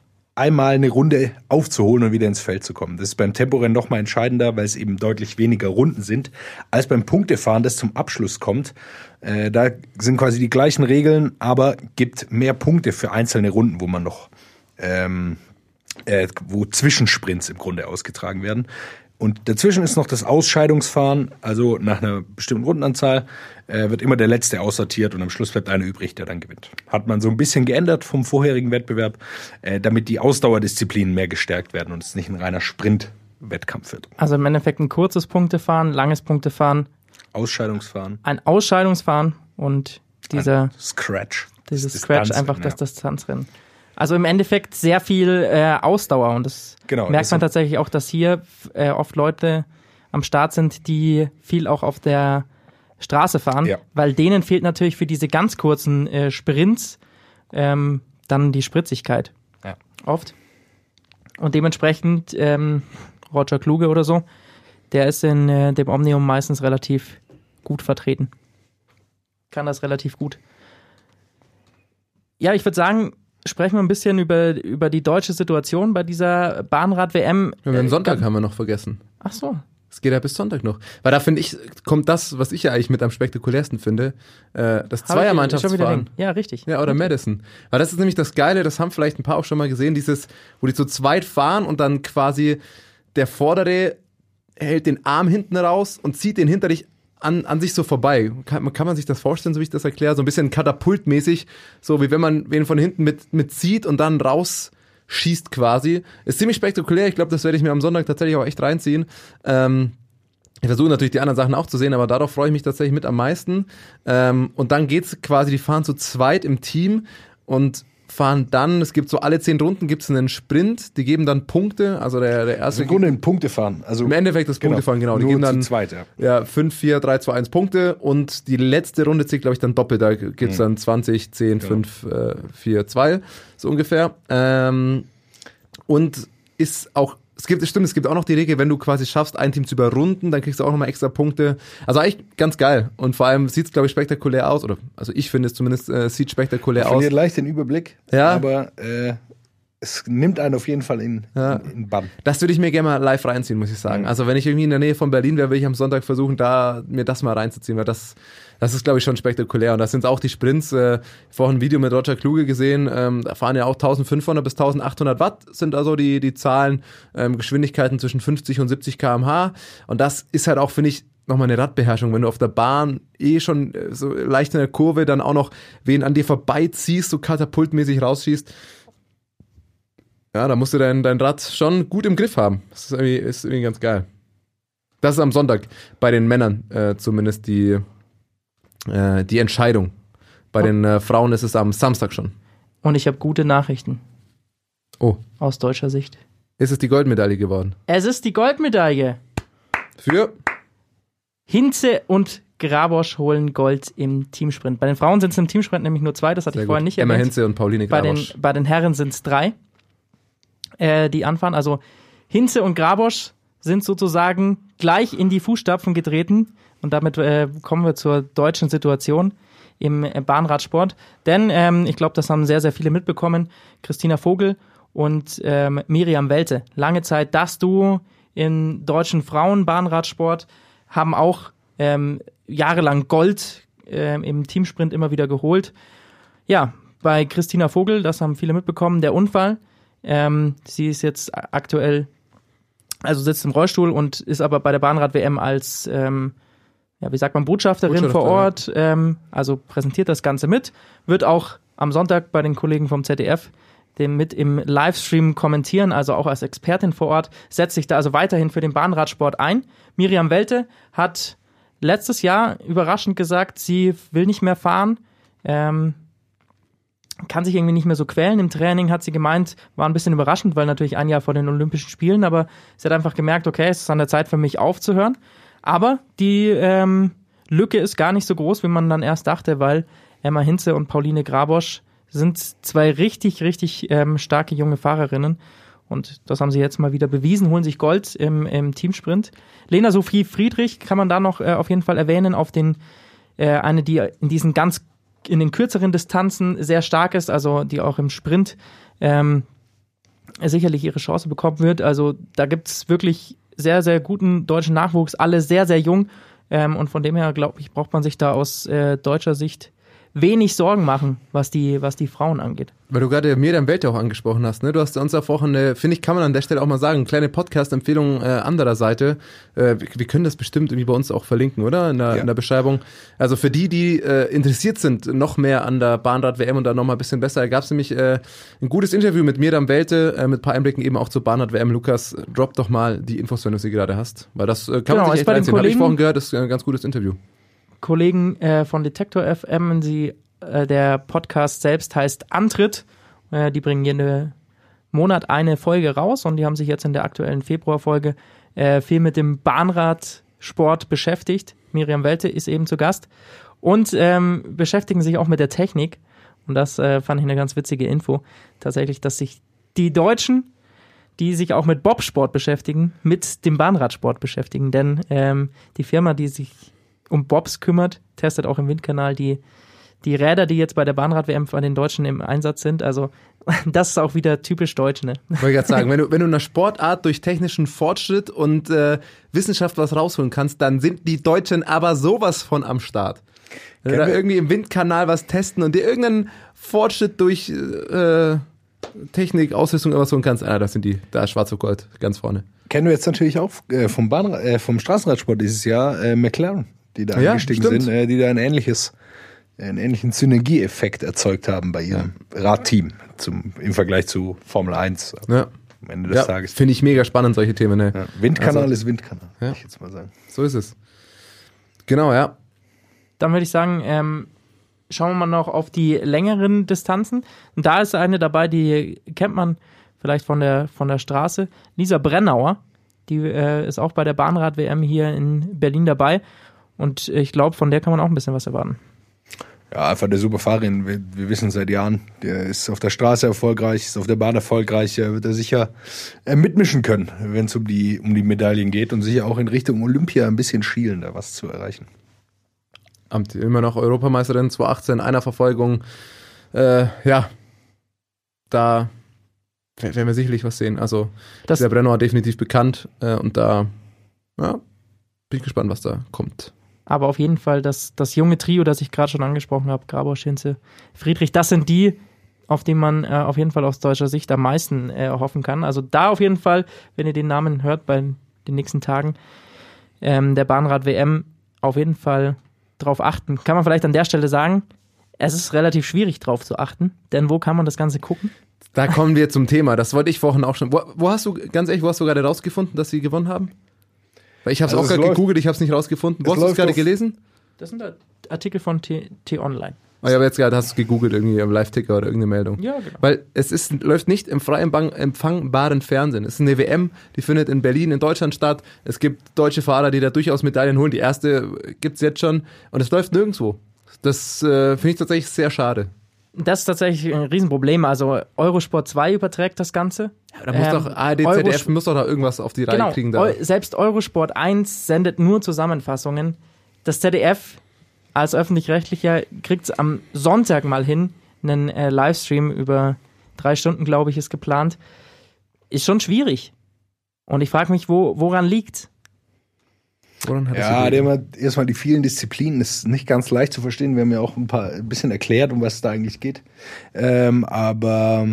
einmal eine Runde aufzuholen und wieder ins Feld zu kommen. Das ist beim Temporennen noch mal entscheidender, weil es eben deutlich weniger Runden sind, als beim Punktefahren, das zum Abschluss kommt. Äh, da sind quasi die gleichen Regeln, aber gibt mehr Punkte für einzelne Runden, wo man noch, ähm, äh, wo Zwischensprints im Grunde ausgetragen werden. Und dazwischen ist noch das Ausscheidungsfahren, also nach einer bestimmten Rundenanzahl äh, wird immer der Letzte aussortiert und am Schluss bleibt einer übrig, der dann gewinnt. Hat man so ein bisschen geändert vom vorherigen Wettbewerb, äh, damit die Ausdauerdisziplinen mehr gestärkt werden und es nicht ein reiner Sprint-Wettkampf wird. Also im Endeffekt ein kurzes Punktefahren, langes Punktefahren, Ausscheidungsfahren, ein Ausscheidungsfahren und dieser, ein Scratch. dieses Scratch, Distanzrennen, einfach das ja. Also im Endeffekt sehr viel äh, Ausdauer und das Genau, merkt das man sind- tatsächlich auch, dass hier äh, oft Leute am Start sind, die viel auch auf der Straße fahren, Ja. weil denen fehlt natürlich für diese ganz kurzen äh, Sprints ähm, dann die Spritzigkeit. Ja. Oft. Und dementsprechend ähm, Roger Kluge oder so, der ist in äh, dem Omnium meistens relativ gut vertreten. Kann das relativ gut. Ja, ich würde sagen, sprechen wir ein bisschen über, über die deutsche Situation bei dieser Bahnrad-WM. Ja, den Äh, Sonntag haben wir noch vergessen. Ach so. Es geht ja bis Sonntag noch. Weil da finde ich, kommt das, was ich ja eigentlich mit am spektakulärsten finde, äh, das Zweiermannschaftsfahren. Ja, richtig. Ja, oder Madison. Weil das ist nämlich das Geile, das haben vielleicht ein paar auch schon mal gesehen, dieses, wo die zu zweit fahren und dann quasi der Vordere hält den Arm hinten raus und zieht den hinter dich an, an sich so vorbei. Kann, kann man sich das vorstellen, so wie ich das erkläre? So ein bisschen katapultmäßig, so wie wenn man wen von hinten mit, mit und dann rausschießt quasi. Ist ziemlich spektakulär. Ich glaube, das werde ich mir am Sonntag tatsächlich auch echt reinziehen. Ähm, ich versuche natürlich die anderen Sachen auch zu sehen, aber darauf freue ich mich tatsächlich mit am meisten. Ähm, und dann geht's quasi, die fahren zu zweit im Team und fahren dann, es gibt so alle zehn Runden gibt's einen Sprint, die geben dann Punkte, also der, der Also erste im Grunde ein Punktefahren. Also im Endeffekt das Punktefahren, genau. Die geben dann zweit, ja. ja, 5, 4, 3, 2, 1 Punkte und die letzte Runde zählt, glaube ich, dann doppelt. Da gibt's dann 20, 10, 5, äh, 4, 2, so ungefähr. Ähm, und ist auch, es gibt, stimmt, es gibt auch noch die Regel, wenn du quasi schaffst, ein Team zu überrunden, dann kriegst du auch nochmal extra Punkte. Also eigentlich ganz geil. Und vor allem sieht's glaube ich, spektakulär aus. Oder also ich finde es zumindest, äh, sieht spektakulär aus. Verliert leicht den Überblick, Ja. aber äh, es nimmt einen auf jeden Fall in, Ja. in, in Bann. Das würde ich mir gerne mal live reinziehen, muss ich sagen. Also wenn ich irgendwie in der Nähe von Berlin wäre, würde ich am Sonntag versuchen, da mir das mal reinzuziehen, weil das, das ist, glaube ich, schon spektakulär. Und das sind auch die Sprints. Äh, vorhin ein Video mit Roger Kluge gesehen. Ähm, da fahren ja auch 1500 bis 1800 Watt sind also die, die Zahlen. Ähm, Geschwindigkeiten zwischen 50 und 70 km/h. Und das ist halt auch, finde ich, nochmal eine Radbeherrschung, wenn du auf der Bahn eh schon äh, so leicht in der Kurve dann auch noch wen an dir vorbeiziehst, so katapultmäßig rausschießt. Ja, da musst du dein, dein Rad schon gut im Griff haben. Das ist irgendwie, ist irgendwie ganz geil. Das ist am Sonntag bei den Männern äh, zumindest die, äh, die Entscheidung. Bei den äh, Frauen ist es am Samstag schon. Und ich habe gute Nachrichten Oh, aus deutscher Sicht. ist es die Goldmedaille geworden? Es ist die Goldmedaille. Für? Hinze und Grabosch holen Gold im Teamsprint. Bei den Frauen sind es im Teamsprint nämlich nur zwei, das hatte Sehr ich vorher gut. nicht Emma erwähnt. Hinze und Pauline Bei den, Grabosch. bei den Herren sind es drei, äh, die anfahren. Also Hinze und Grabosch sind sozusagen gleich in die Fußstapfen getreten. Und damit äh, kommen wir zur deutschen Situation im Bahnradsport. Denn ähm, ich glaube, das haben sehr, sehr viele mitbekommen. Christina Vogel und ähm, Miriam Welte. Lange Zeit das Duo im deutschen Frauenbahnradsport haben auch ähm, jahrelang Gold ähm, im Teamsprint immer wieder geholt. Ja, bei Christina Vogel, das haben viele mitbekommen, der Unfall. Ähm, sie ist jetzt aktuell, also sitzt im Rollstuhl und ist aber bei der Bahnrad-WM als, ähm, ja, wie sagt man, Botschafterin vor Botschafterin. Ort, ähm, also präsentiert das Ganze mit, wird auch am Sonntag bei den Kollegen vom ZDF dem mit im Livestream kommentieren, also auch als Expertin vor Ort, setzt sich da also weiterhin für den Bahnradsport ein. Miriam Welte hat letztes Jahr überraschend gesagt, sie will nicht mehr fahren. Ähm, kann sich irgendwie nicht mehr so quälen. Im Training hat sie gemeint, war ein bisschen überraschend, weil natürlich ein Jahr vor den Olympischen Spielen, aber sie hat einfach gemerkt, okay, es ist an der Zeit für mich aufzuhören. Aber die ähm, Lücke ist gar nicht so groß, wie man dann erst dachte, weil Emma Hinze und Pauline Grabosch sind zwei richtig, richtig ähm, starke junge Fahrerinnen. Und das haben sie jetzt mal wieder bewiesen, holen sich Gold im, im Teamsprint. Lena Sophie Friedrich kann man da noch äh, auf jeden Fall erwähnen, auf den äh, eine, die in diesen ganz in den kürzeren Distanzen sehr stark ist, also die auch im Sprint ähm, sicherlich ihre Chance bekommen wird. Also da gibt's wirklich sehr, sehr guten deutschen Nachwuchs, alle sehr, sehr jung. Ähm, und von dem her, glaube ich, braucht man sich da aus äh, deutscher Sicht wenig Sorgen machen, was die, was die Frauen angeht. Weil du gerade Miriam Welt auch angesprochen hast, ne? Du hast uns auch vorhin, eine, finde ich, kann man an der Stelle auch mal sagen, eine kleine Podcast-Empfehlung äh, anderer Seite. Äh, wir, wir können das bestimmt irgendwie bei uns auch verlinken, oder? In der, Ja. in der Beschreibung. Also für die, die äh, interessiert sind, noch mehr an der Bahnrad-WM und da noch mal ein bisschen besser, gab es nämlich äh, ein gutes Interview mit Miriam Welte, äh, mit ein paar Einblicken eben auch zur Bahnrad-WM. Lukas, äh, drop doch mal die Infos, wenn du sie gerade hast. Weil das äh, kann Genau, man sich echt bei den reinziehen. Habe ich vorhin gehört, das ist ein ganz gutes Interview. Kollegen äh, von Detektor FM, sie, äh, der Podcast selbst heißt Antritt. Äh, die bringen jeden Monat eine Folge raus und die haben sich jetzt in der aktuellen Februarfolge äh, viel mit dem Bahnradsport beschäftigt. Miriam Welte ist eben zu Gast und ähm, beschäftigen sich auch mit der Technik. Und das äh, fand ich eine ganz witzige Info. Tatsächlich, dass sich die Deutschen, die sich auch mit Bobsport beschäftigen, mit dem Bahnradsport beschäftigen. Denn ähm, die Firma, die sich um Bobs kümmert, testet auch im Windkanal die, die Räder, die jetzt bei der Bahnrad-WM von den Deutschen im Einsatz sind. Also das ist auch wieder typisch deutsch, ne? Wollte ich gerade sagen, wenn du, wenn du in einer Sportart durch technischen Fortschritt und äh, Wissenschaft was rausholen kannst, dann sind die Deutschen aber sowas von am Start. Wenn du da Kennen wir- irgendwie im Windkanal was testen und dir irgendeinen Fortschritt durch äh, Technik, Ausrüstung irgendwas holen kannst, ah, das sind die, da ist Schwarz auf Gold ganz vorne. Kennen wir jetzt natürlich auch äh, vom, Bahn, äh, vom Straßenradsport dieses Jahr äh, McLaren, die da Ja, eingestiegen stimmt. sind, äh, die da ein ähnliches, einen ähnlichen Synergieeffekt erzeugt haben bei ihrem Radteam zum, im Vergleich zu Formel 1 Ja, am Ende des ja Tages. finde ich mega spannend, solche Themen. Ne? Ja, Windkanal Also- ist Windkanal, Ja. würde ich jetzt mal sagen. So ist es. Genau, ja. Dann würde ich sagen, ähm, schauen wir mal noch auf die längeren Distanzen. Und da ist eine dabei, die kennt man vielleicht von der, von der Straße. Lisa Brennauer, die äh, ist auch bei der Bahnrad-WM hier in Berlin dabei. Und ich glaube, von der kann man auch ein bisschen was erwarten. Ja, einfach eine super Fahrerin. Wir, wir wissen seit Jahren, der ist auf der Straße erfolgreich, ist auf der Bahn erfolgreich. Er wird er sicher äh, mitmischen können, wenn es um die, um die Medaillen geht und sicher auch in Richtung Olympia ein bisschen schielen, da was zu erreichen. Amt immer noch Europameisterin 2018, einer Verfolgung. Äh, ja, da werden wir sicherlich was sehen. Also Das- der Brenner definitiv bekannt äh, und da ja, bin ich gespannt, was da kommt. Aber auf jeden Fall das, das junge Trio, das ich gerade schon angesprochen habe, Grabau, Schinze, Friedrich, das sind die, auf die man äh, auf jeden Fall aus deutscher Sicht am meisten äh, hoffen kann. Also da auf jeden Fall, wenn ihr den Namen hört bei den nächsten Tagen, ähm, der Bahnrad-WM, auf jeden Fall drauf achten. Kann man vielleicht an der Stelle sagen, es ist relativ schwierig drauf zu achten, denn wo kann man das Ganze gucken? Da kommen wir zum Thema. Das wollte ich vorhin auch schon. Wo, wo hast du, ganz ehrlich, wo hast du gerade rausgefunden, dass sie gewonnen haben? Weil ich habe es Also auch es gerade läuft- gegoogelt, ich habe es nicht rausgefunden. Wo es hast du es gerade gelesen? Das sind Artikel von T-Online. Oh, ich habe jetzt gerade, hast du gegoogelt irgendwie am Live-Ticker oder irgendeine Meldung. Ja, genau. Weil es ist, läuft nicht im frei empfang- empfangbaren Fernsehen. Es ist eine WM, die findet in Berlin, in Deutschland statt. Es gibt deutsche Fahrer, die da durchaus Medaillen holen. Die erste gibt's jetzt schon. Und es läuft nirgendwo. Das äh, finde ich tatsächlich sehr schade. Das ist tatsächlich ein Riesenproblem. Also Eurosport 2 überträgt das Ganze. Da muss Ähm, doch ARD, Euro- ZDF muss doch da irgendwas auf die Reihe Genau, kriegen. Da. Eu selbst Eurosport 1 sendet nur Zusammenfassungen. Das ZDF als öffentlich-rechtlicher kriegt es am Sonntag mal hin, einen äh, Livestream über drei Stunden, glaube ich, ist geplant. Ist schon schwierig. Und ich frage mich, wo, woran liegt? Woran hat Ja, der immer erstmal die vielen Disziplinen ist nicht ganz leicht zu verstehen. Wir haben ja auch ein paar ein bisschen erklärt, um was es da eigentlich geht. Ähm, aber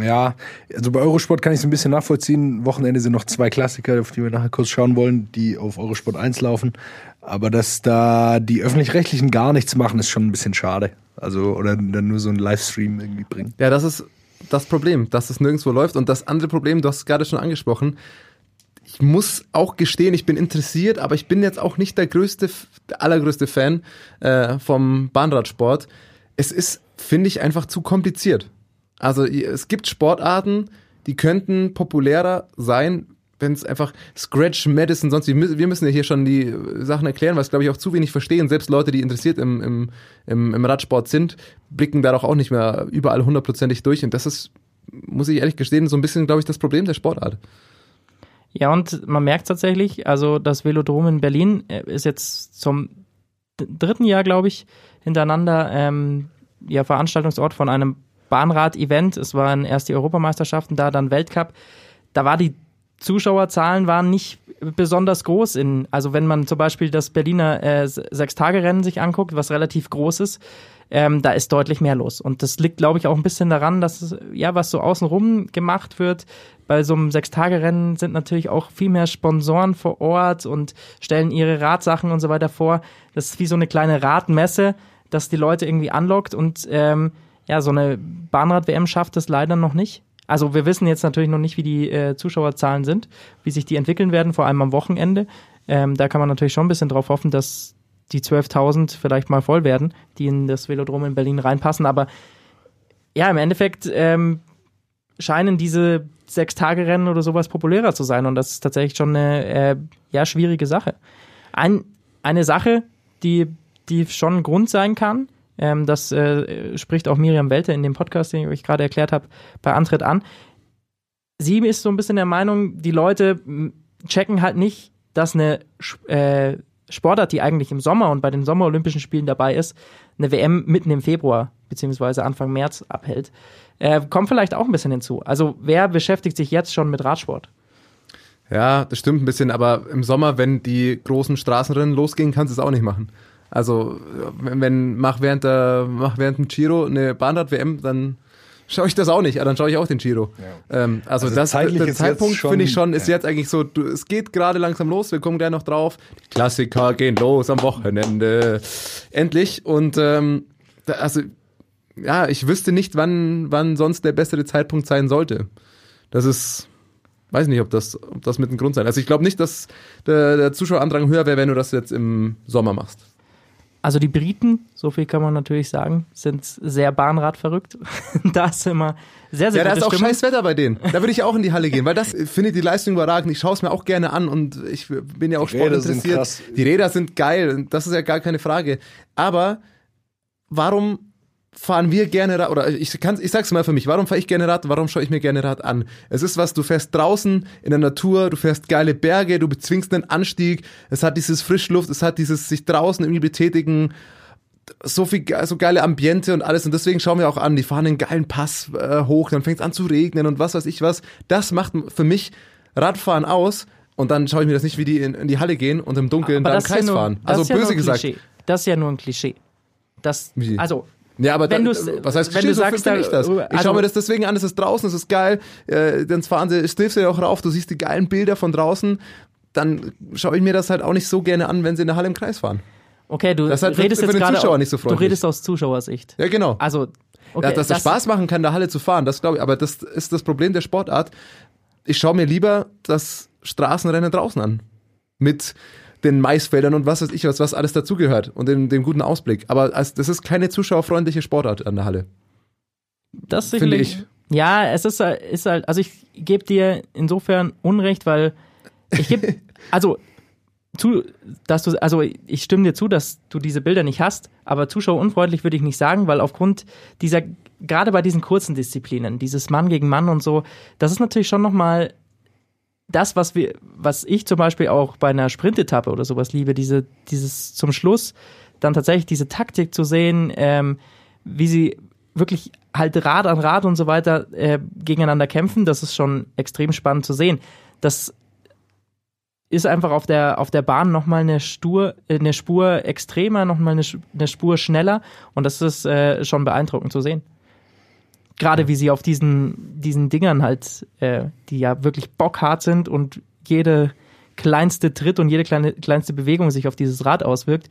ja, also bei Eurosport kann ich es ein bisschen nachvollziehen. Wochenende sind noch zwei Klassiker, auf die wir nachher kurz schauen wollen, die auf Eurosport 1 laufen. Aber dass da die öffentlich-rechtlichen gar nichts machen, ist schon ein bisschen schade. Also, oder dann nur so einen Livestream irgendwie bringen. Ja, das ist das Problem, dass es nirgendwo läuft. Und das andere Problem, du hast es gerade schon angesprochen, ich muss auch gestehen, ich bin interessiert, aber ich bin jetzt auch nicht der größte, der allergrößte Fan äh, vom Bahnradsport. Es ist, finde ich, einfach zu kompliziert. Also es gibt Sportarten, die könnten populärer sein, wenn es einfach Scratch, Madison, sonst wir müssen ja hier schon die äh, Sachen erklären, es glaube ich auch zu wenig verstehen. Selbst Leute, die interessiert im, im, im, im Radsport sind, blicken da doch auch nicht mehr überall hundertprozentig durch. Und das ist, muss ich ehrlich gestehen, so ein bisschen, glaube ich, das Problem der Sportart. Ja, und man merkt tatsächlich, also das Velodrom in Berlin äh, ist jetzt zum dritten Jahr, glaube ich, hintereinander ähm, ja, Veranstaltungsort von einem Bahnrad-Event. Es waren erst die Europameisterschaften da, dann Weltcup. Da war die Zuschauerzahlen waren nicht besonders groß in, also wenn man zum Beispiel das Berliner äh, Sechstagerennen sich anguckt, was relativ groß ist, ähm, da ist deutlich mehr los. Und das liegt, glaube ich, auch ein bisschen daran, dass ja, was so außenrum gemacht wird. Bei so einem Sechstagerennen sind natürlich auch viel mehr Sponsoren vor Ort und stellen ihre Radsachen und so weiter vor. Das ist wie so eine kleine Radmesse, dass die Leute irgendwie anlockt und ähm, ja, so eine Bahnrad-WM schafft es leider noch nicht. Also wir wissen jetzt natürlich noch nicht, wie die äh, Zuschauerzahlen sind, wie sich die entwickeln werden, vor allem am Wochenende. Ähm, da kann man natürlich schon ein bisschen drauf hoffen, dass die 12.000 vielleicht mal voll werden, die in das Velodrom in Berlin reinpassen. Aber ja, im Endeffekt ähm, scheinen diese Sechs-Tage-Rennen oder sowas populärer zu sein. Und das ist tatsächlich schon eine äh, ja, schwierige Sache. Ein, eine Sache, die, die schon ein Grund sein kann, ähm, das äh, spricht auch Miriam Welte in dem Podcast, den ich euch gerade erklärt habe, bei Antritt an. Sie ist so ein bisschen der Meinung, die Leute checken halt nicht, dass eine äh, Sportart, die eigentlich im Sommer und bei den Sommerolympischen Spielen dabei ist, eine WM mitten im Februar beziehungsweise Anfang März abhält. Äh, kommt vielleicht auch ein bisschen hinzu. Also wer beschäftigt sich jetzt schon mit Radsport? Ja, das stimmt ein bisschen, aber im Sommer, wenn die großen Straßenrennen losgehen, kannst du es auch nicht machen. Also, wenn, wenn mach während der, mach während dem Giro eine Bahnrad-WM, dann schaue ich das auch nicht, aber dann schaue ich auch den Giro. Ähm, also, Also das, der Zeitpunkt finde ich schon, ist ja. jetzt eigentlich so, du, es geht gerade langsam los, wir kommen gleich noch drauf. Die Klassiker gehen los am Wochenende. Endlich. Und ähm, da, also, ja, ich wüsste nicht, wann, wann sonst der bessere Zeitpunkt sein sollte. Das ist, weiß nicht, ob das, ob das mit dem Grund sein. Also ich glaube nicht, dass der, der Zuschauerandrang höher wäre, wenn du das jetzt im Sommer machst. Also die Briten, so viel kann man natürlich sagen, sind sehr Bahnradverrückt. da ist immer sehr, sehr Ja, da ist auch Stimmung. scheiß Wetter bei denen. Da würde ich auch in die Halle gehen, weil das finde ich die Leistung überragend. Ich schaue es mir auch gerne an und ich bin ja auch Die Räder sind sportinteressiert. krass. Die Räder sind geil, das ist ja gar keine Frage. Aber warum fahren wir gerne Rad, oder ich kann, ich sag's mal für mich, warum fahre ich gerne Rad, warum schaue ich mir gerne Rad an? Es ist was, du fährst draußen in der Natur, du fährst geile Berge, du bezwingst einen Anstieg, es hat dieses Frischluft, es hat dieses sich draußen irgendwie betätigen, so viel so geile Ambiente und alles und deswegen schauen wir auch an, die fahren einen geilen Pass äh, hoch, dann fängt es an zu regnen und was weiß ich was. Das macht für mich Radfahren aus und dann schaue ich mir das nicht, wie die in, in die Halle gehen und im Dunkeln da im ist ja Kreis nur- fahren. Also ja böse gesagt. Klischee. Das ist ja nur ein Klischee. Das, also, Ja, aber Wenn da, was heißt wenn du So sagst, finde ich da- das. Ich also- schaue mir das deswegen an, es ist draußen, es ist geil, äh, dann fahren sie, stilfst du ja auch rauf, du siehst die geilen Bilder von draußen, dann schaue ich mir das halt auch nicht so gerne an, wenn sie in der Halle im Kreis fahren. okay, du Das halt für- redest für jetzt den Zuschauer nicht so du freundlich. redest aus Zuschauersicht. Ja, genau. Also, okay, Ja, dass das, Spaß machen kann, in der Halle zu fahren, das glaube ich. Aber das ist das Problem der Sportart. Ich schaue mir lieber das Straßenrennen draußen an. Mit den Maisfeldern und was weiß ich was, was alles dazugehört und dem, dem guten Ausblick. Aber als, das ist keine zuschauerfreundliche Sportart an der Halle. Das Finde sicherlich. ich. Ja, es ist, halt- ist halt, also ich gebe dir insofern Unrecht, weil ich gebe, also zu, dass du, also ich stimme dir zu, dass du diese Bilder nicht hast, aber zuschauerunfreundlich würde ich nicht sagen, weil aufgrund dieser, gerade bei diesen kurzen Disziplinen, dieses Mann gegen Mann und so, das ist natürlich schon nochmal das, was wir, was ich zum Beispiel auch bei einer Sprintetappe oder sowas liebe, diese, dieses zum Schluss dann tatsächlich diese Taktik zu sehen, ähm, wie sie wirklich halt Rad an Rad und so weiter äh, gegeneinander kämpfen, das ist schon extrem spannend zu sehen. Das ist einfach auf der, auf der Bahn nochmal eine, Stur, äh, eine Spur extremer, nochmal eine, eine Spur schneller und das ist äh, schon beeindruckend zu sehen. Gerade wie sie auf diesen, diesen Dingern halt, äh, die ja wirklich bockhart sind und jede kleinste Tritt und jede kleine, kleinste Bewegung sich auf dieses Rad auswirkt,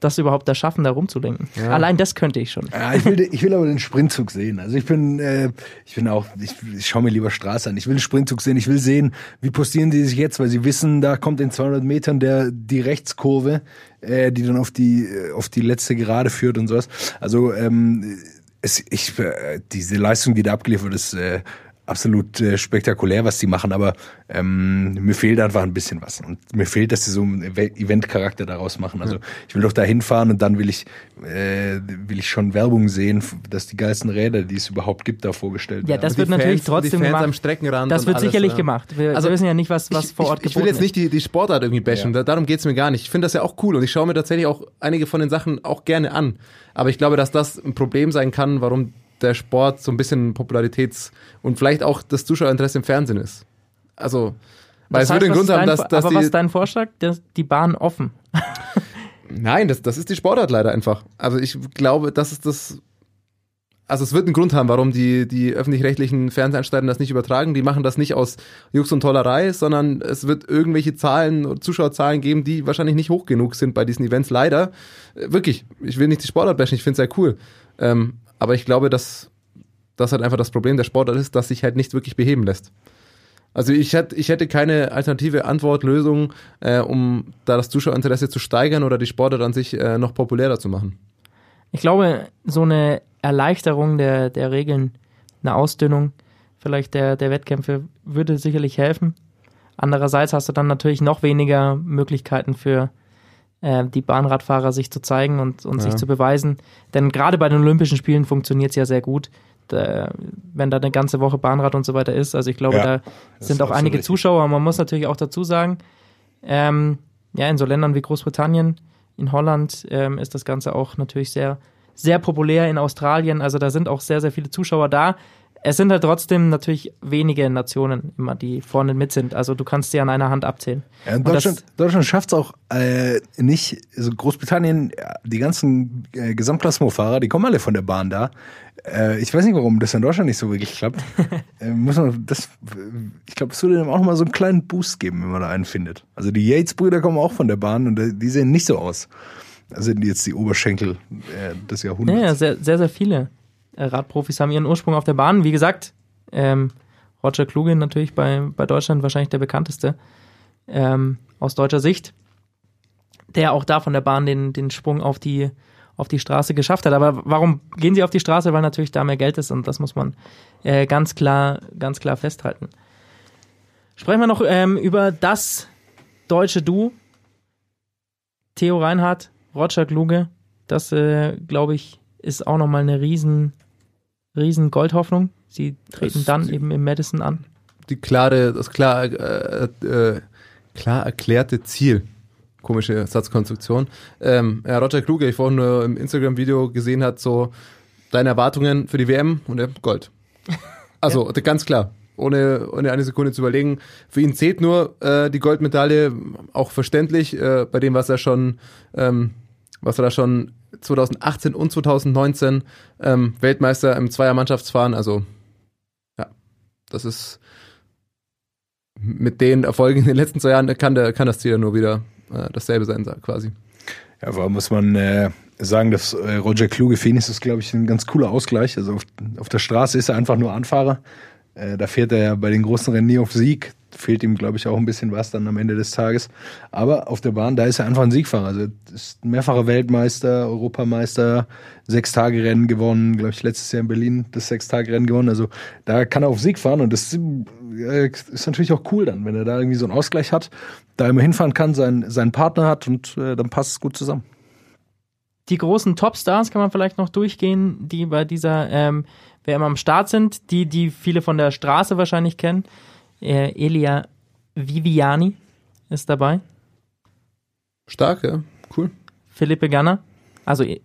das überhaupt das schaffen, da rumzulenken. Ja. Allein das könnte ich schon. Ja, ich will, ich will aber den Sprintzug sehen. Also ich bin, äh, ich bin auch, ich, ich schaue mir lieber Straße an. Ich will den Sprintzug sehen. Ich will sehen, wie postieren die sich jetzt, weil sie wissen, da kommt in 200 Metern der die Rechtskurve, äh, die dann auf die auf die letzte Gerade führt und sowas. Also ähm, es, ich, äh, diese Leistung, die da abgeliefert ist äh, absolut äh, spektakulär, was die machen, aber ähm, mir fehlt einfach ein bisschen was. Und mir fehlt, dass sie so einen Ev- Event-Charakter daraus machen. Also ich will doch da hinfahren und dann will ich, äh, will ich schon Werbung sehen, dass die geilsten Räder, die es überhaupt gibt, da vorgestellt Ja, werden. das Und wird natürlich Fans- die trotzdem Fans gemacht. am Streckenrand Das wird alles, sicherlich ja. gemacht. Wir, Also, wir wissen ja nicht, was, was ich, vor Ort ich, ich will jetzt nicht die, die Sportart irgendwie bashen, Ja. da- darum geht's mir gar nicht. Ich finde das ja auch cool und ich schaue mir tatsächlich auch einige von den Sachen auch gerne an. Aber ich glaube, dass das ein Problem sein kann, warum der Sport so ein bisschen Popularitäts- und vielleicht auch das Zuschauerinteresse im Fernsehen ist. Also, weil es Das heißt, würde den was Grund haben, dass, dass Aber was die, ist dein Vorschlag? Das, die Bahn offen. Nein, das, das ist die Sportart leider einfach. Also ich glaube, das ist das. Also es wird einen Grund haben, warum die, die öffentlich-rechtlichen Fernsehanstalten das nicht übertragen. Die machen das nicht aus Jux und Tollerei, sondern es wird irgendwelche Zahlen, Zuschauerzahlen geben, die wahrscheinlich nicht hoch genug sind bei diesen Events. Leider. Äh, Wirklich. Ich will nicht die Sportart bashen, ich finde es sehr cool. Ähm, aber ich glaube, dass das halt einfach das Problem der Sportart ist, dass sich halt nicht wirklich beheben lässt. Also ich hätte, ich hätte keine alternative Antwort, Lösung, äh, um da das Zuschauerinteresse zu steigern oder die Sportart an sich äh, noch populärer zu machen. Ich glaube, so eine Erleichterung der, der Regeln, eine Ausdünnung vielleicht der, der Wettkämpfe würde sicherlich helfen. Andererseits hast du dann natürlich noch weniger Möglichkeiten für äh, die Bahnradfahrer sich zu zeigen und, und sich Ja. zu beweisen. Denn gerade bei den Olympischen Spielen funktioniert es ja sehr gut. Da, wenn da eine ganze Woche Bahnrad und so weiter ist. Also ich glaube, Ja, da sind auch einige richtig. Zuschauer. Man muss natürlich auch dazu sagen, ähm, ja, in so Ländern wie Großbritannien, in Holland ähm, ist das Ganze auch natürlich sehr, sehr populär in Australien. Also da sind auch sehr, sehr viele Zuschauer da. Es sind halt trotzdem natürlich wenige Nationen immer, die vorne mit sind. Also du kannst sie an einer Hand abzählen. Ja, Deutschland, das- Deutschland schafft es auch äh, nicht, also Großbritannien, ja, die ganzen äh, Gesamtklassementfahrer, die kommen alle von der Bahn da. Äh, ich weiß nicht, warum das in Deutschland nicht so wirklich klappt. äh, muss man das, ich glaube, es würde dem auch mal so einen kleinen Boost geben, wenn man da einen findet. Also die Yates-Brüder kommen auch von der Bahn und äh, die sehen nicht so aus. Also sind jetzt die Oberschenkel äh, des Ja, Jahrhunderts. ja sehr, sehr, sehr viele äh, Radprofis haben ihren Ursprung auf der Bahn. Wie gesagt, ähm, Roger Kluge natürlich bei, bei Deutschland wahrscheinlich der bekannteste ähm, aus deutscher Sicht, der auch da von der Bahn den, den Sprung auf die, auf die Straße geschafft hat. Aber warum gehen sie auf die Straße? Weil natürlich da mehr Geld ist und das muss man äh, ganz klar, ganz klar festhalten. Sprechen wir noch ähm, über das deutsche Duo. Theo Reinhardt, Roger Kluge. Das, äh, glaube ich, ist auch nochmal eine riesen, riesen Goldhoffnung. Sie treten Das- dann eben im Madison an. Die klare, das klar, äh, äh, klar erklärte Ziel. Komische Satzkonstruktion. Ähm, ja, Roger Kluge, ich vorhin nur im Instagram-Video gesehen hat, so deine Erwartungen für die WM und er Gold. Also ganz klar, ohne, ohne eine Sekunde zu überlegen. Für ihn zählt nur äh, die Goldmedaille, auch verständlich, äh, bei dem, was er schon, ähm, was er da schon 2018 und 2019 ähm, Weltmeister im Zweiermannschaftsfahren, also ja, das ist mit den Erfolgen in den letzten zwei Jahren kann, der, kann das Ziel ja nur wieder äh, dasselbe sein, quasi. Ja, vor muss man äh, sagen, dass äh, Roger Kluge ihn ist das, glaube ich, ein ganz cooler Ausgleich. Also auf, auf der Straße ist er einfach nur Anfahrer. Äh, da fährt er ja bei den großen Rennen nie auf Sieg. Fehlt ihm, glaube ich, auch ein bisschen was dann am Ende des Tages. Aber auf der Bahn, da ist er einfach ein Siegfahrer. Also ist mehrfacher Weltmeister, Europameister, sechs Tage Rennen gewonnen, glaube ich, letztes Jahr in Berlin das sechs Tage Rennen gewonnen. Also da kann er auf Sieg fahren und das äh, ist natürlich auch cool dann, wenn er da irgendwie so einen Ausgleich hat, da immer hinfahren kann, seinen, seinen Partner hat und äh, dann passt es gut zusammen. Die großen Topstars kann man vielleicht noch durchgehen, die bei dieser ähm, WM am Start sind, die, die viele von der Straße wahrscheinlich kennen. Äh, Elia Viviani ist dabei. Stark, ja. Cool. Philippe Ganna. Also äh,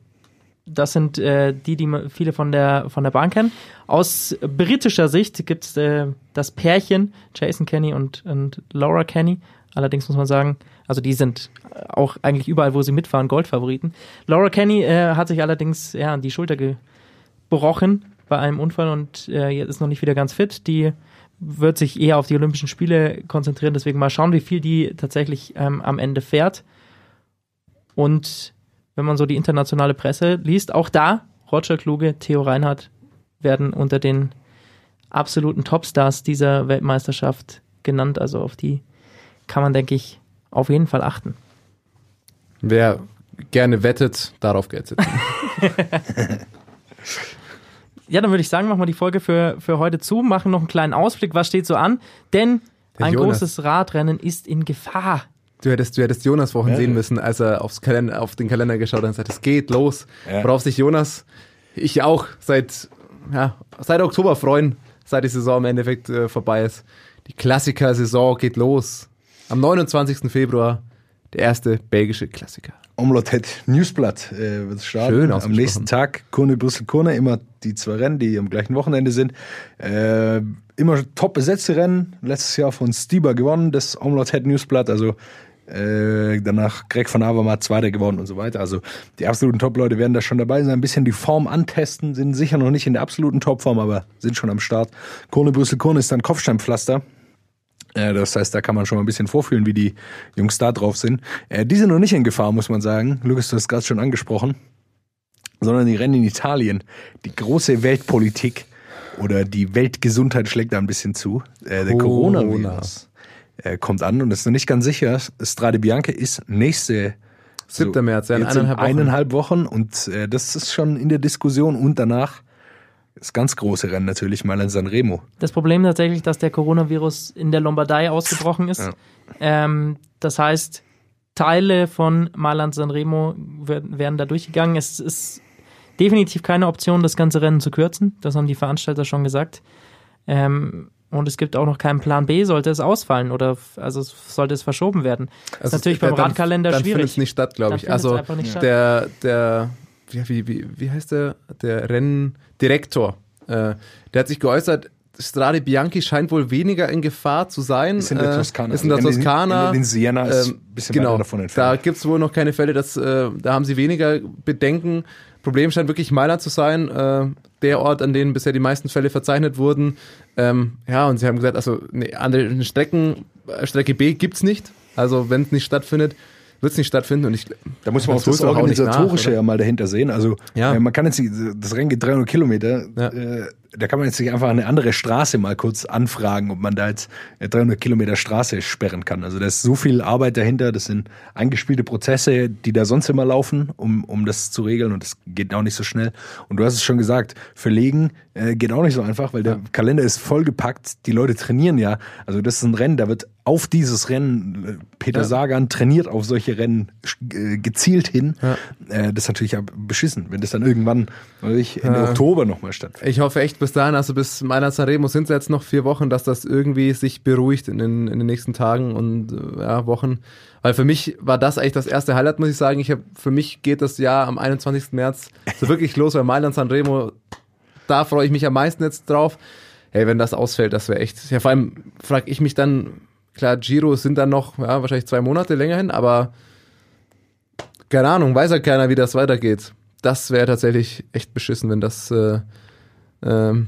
das sind äh, die, die viele von der, von der Bahn kennen. Aus britischer Sicht gibt es äh, das Pärchen Jason Kenny und, und Laura Kenny. Allerdings muss man sagen, also die sind auch eigentlich überall, wo sie mitfahren, Goldfavoriten. Laura Kenny äh, hat sich allerdings ja, an die Schulter gebrochen bei einem Unfall und äh, jetzt ist noch nicht wieder ganz fit. Die wird sich eher auf die Olympischen Spiele konzentrieren. Deswegen mal schauen, wie viel die tatsächlich ähm, am Ende fährt. Und wenn man so die internationale Presse liest, auch da, Roger Kluge, Theo Reinhardt werden unter den absoluten Topstars dieser Weltmeisterschaft genannt. Also auf die kann man, denke ich, auf jeden Fall achten. Wer gerne wettet, darauf Geld setzen. ja, dann würde ich sagen, machen wir die Folge für, für heute zu, machen noch einen kleinen Ausblick, was steht so an, denn Der ein Jonas. großes Radrennen ist in Gefahr. Du hättest, du hättest Jonas vorhin Ja. sehen müssen, als er aufs Kalender, auf den Kalender geschaut hat und gesagt, es geht los. Ja. Worauf sich Jonas, ich auch, seit, ja, seit Oktober freuen, seit die Saison im Endeffekt äh, vorbei ist. Die Klassiker-Saison geht los. Am 29. Februar der erste belgische Klassiker. Omlotet Newsblatt äh, wird starten. Schön Am nächsten Tag Kurne, Brüssel, Kurne, immer die zwei Rennen, die am gleichen Wochenende sind. Äh, immer top besetzte Rennen. Letztes Jahr von Stieber gewonnen, das Omlotet Newsblatt. Also äh, danach Greg van Avermaet Zweiter geworden und so weiter. Also die absoluten Top-Leute werden da schon dabei sein, ein bisschen die Form antesten, sind sicher noch nicht in der absoluten Topform, aber sind schon am Start. Kurne, Brüssel, Kurne ist dann Kopfsteinpflaster. Äh, Das heißt, da kann man schon mal ein bisschen vorfühlen, wie die Jungs da drauf sind. Äh, Die sind noch nicht in Gefahr, muss man sagen. Lukas, du hast gerade schon angesprochen. Sondern die Rennen in Italien. Die große Weltpolitik oder die Weltgesundheit schlägt da ein bisschen zu. Äh, Der Corona. Coronavirus kommt an und ist noch nicht ganz sicher. Strade Bianca ist nächste 7. März, ja, in eineinhalb Wochen. eineinhalb Wochen. Und das ist schon in der Diskussion und danach das ganz große Rennen natürlich mal in Sanremo. Das Problem tatsächlich, dass der Coronavirus in der Lombardei ausgebrochen ist. Ja. Ähm, das heißt, Teile von Mailand Sanremo werden, werden da durchgegangen. Es ist definitiv keine Option, das ganze Rennen zu kürzen. Das haben die Veranstalter schon gesagt. Ähm, und es gibt auch noch keinen Plan B, sollte es ausfallen oder also sollte es verschoben werden. Das ist natürlich beim dann- Radkalender dann findet schwierig. es nicht statt, glaube Dann ich. Also der, der, wie, wie, wie, wie heißt der, der Renndirektor, äh, der hat sich geäußert, Strade Bianchi scheint wohl weniger in Gefahr zu sein. Ist in der äh, Toskana. Ist in der In den- Toskana. in den Siena ist Ähm, ein bisschen genau, davon Da entfernt. gibt es wohl noch keine Fälle, dass, äh, da haben sie weniger Bedenken. Problem scheint wirklich Mailand zu sein, äh, der Ort, an dem bisher die meisten Fälle verzeichnet wurden. Ähm, ja, und sie haben gesagt, also eine andere Strecken, äh, Strecke B gibt's nicht. Also wenn es nicht stattfindet, wird es nicht stattfinden. Und ich, Da muss man auch Das doch auch nach, Organisatorische ja mal dahinter sehen. Also Ja. äh, man kann jetzt, das Rennen geht 300 Kilometer, Ja. äh, da kann man jetzt nicht einfach eine andere Straße mal kurz anfragen, ob man da jetzt äh, 300 Kilometer Straße sperren kann. Also da ist so viel Arbeit dahinter, das sind eingespielte Prozesse, die da sonst immer laufen, um, um das zu regeln und das geht auch nicht so schnell. Und du hast es schon gesagt, verlegen äh, geht auch nicht so einfach, weil der Kalender ist vollgepackt, die Leute trainieren ja. Also das ist ein Rennen, da wird auf dieses Rennen, äh, Peter Ja. Sagan trainiert auf solche Rennen äh, gezielt hin. Ja. Äh, das ist natürlich ja beschissen, wenn das dann irgendwann weiß ich, Ende Ja. Oktober nochmal stattfindet. ich hoffe echt bis dahin, also bis Mailand Sanremo sind es jetzt noch vier Wochen, dass das irgendwie sich beruhigt in den, in den nächsten Tagen und äh, ja, Wochen. Weil für mich war das eigentlich das erste Highlight, muss ich sagen. Ich hab, für mich geht das Jahr am 21. März so wirklich los, weil Mailand Sanremo, da freue ich mich am meisten jetzt drauf. Hey, wenn das ausfällt, das wäre echt. Ja, vor allem frage ich mich dann, klar, Giro sind dann noch, ja, wahrscheinlich zwei Monate länger hin, aber keine Ahnung, weiß ja keiner, wie das weitergeht. Das wäre tatsächlich echt beschissen, wenn das, äh, ähm,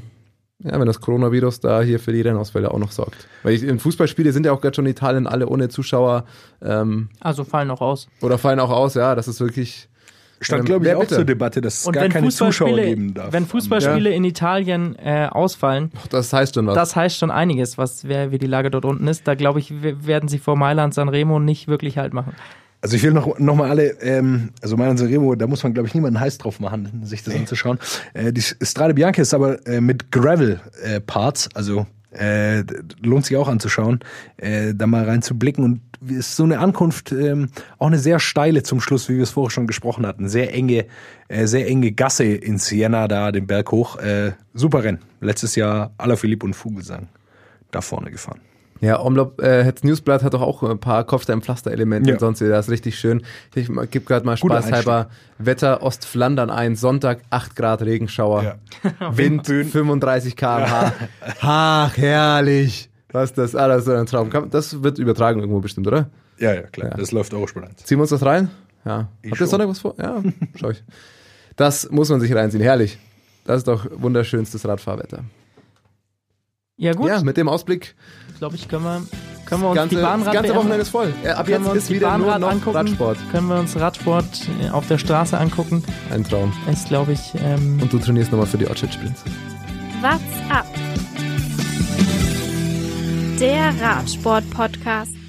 ja, wenn das Coronavirus da hier für die Rennausfälle auch noch sorgt. Weil ich, in Fußballspiele sind ja auch gerade schon in Italien alle ohne Zuschauer ähm, Also fallen auch aus. oder fallen auch aus, ja, das ist wirklich Stand, Ähm, glaube ich, auch bitte? zur Debatte, dass es Und gar keine Zuschauer geben darf. wenn Fußballspiele in Italien äh, ausfallen, Das heißt schon was. das heißt schon einiges, was wer, wie die Lage dort unten ist. Da glaube ich, werden sie vor Mailand Sanremo nicht wirklich halt machen. Also ich will noch, noch mal alle, ähm, also Mailand Sanremo, da muss man glaube ich niemanden heiß drauf machen, sich das anzuschauen. Äh, die Strade Bianca ist aber äh, mit Gravel-Parts, also äh, lohnt sich auch anzuschauen, äh, da mal reinzublicken und ist so eine Ankunft ähm, auch eine sehr steile zum Schluss, wie wir es vorher schon gesprochen hatten. Sehr enge, äh, sehr enge Gasse in Siena da den Berg hoch. Äh, super Rennen. Letztes Jahr Alaphilippe und Vogelsang da vorne gefahren. Ja, Omlop, äh, Hetz Newsblatt hat doch auch ein paar Kopfstein-Pflaster-Elemente Ja. und sonst, das ist richtig schön. Ich gebe gerade mal spaßhalber Wetter Ostflandern ein, Sonntag 8 Grad Regenschauer, Wind 35 km/h. Ach, herrlich. Was ist das? Ah, das ist ein Traum. Das wird übertragen irgendwo bestimmt, oder? Ja, ja, klar. Das läuft Eurosport 1. Ziehen wir uns das rein? Ja. Ich Habt ihr. Sonntag was vor? Ja, schau ich. Das muss man sich reinziehen. Herrlich. Das ist doch wunderschönstes Radfahrwetter. Ja gut, Ja, mit dem Ausblick, glaube ich, können wir, können wir uns ganze, die das Bahnrad ganze Wochenende ist voll. Ab jetzt wir uns ist die wieder nur Bahnrad noch angucken? Radsport. Können wir uns Radsport äh, auf der Straße angucken? Ein Traum. Ist, glaube ich, ähm, Und du trainierst nochmal für die Orchard Sprints. What's up? Der Radsport-Podcast.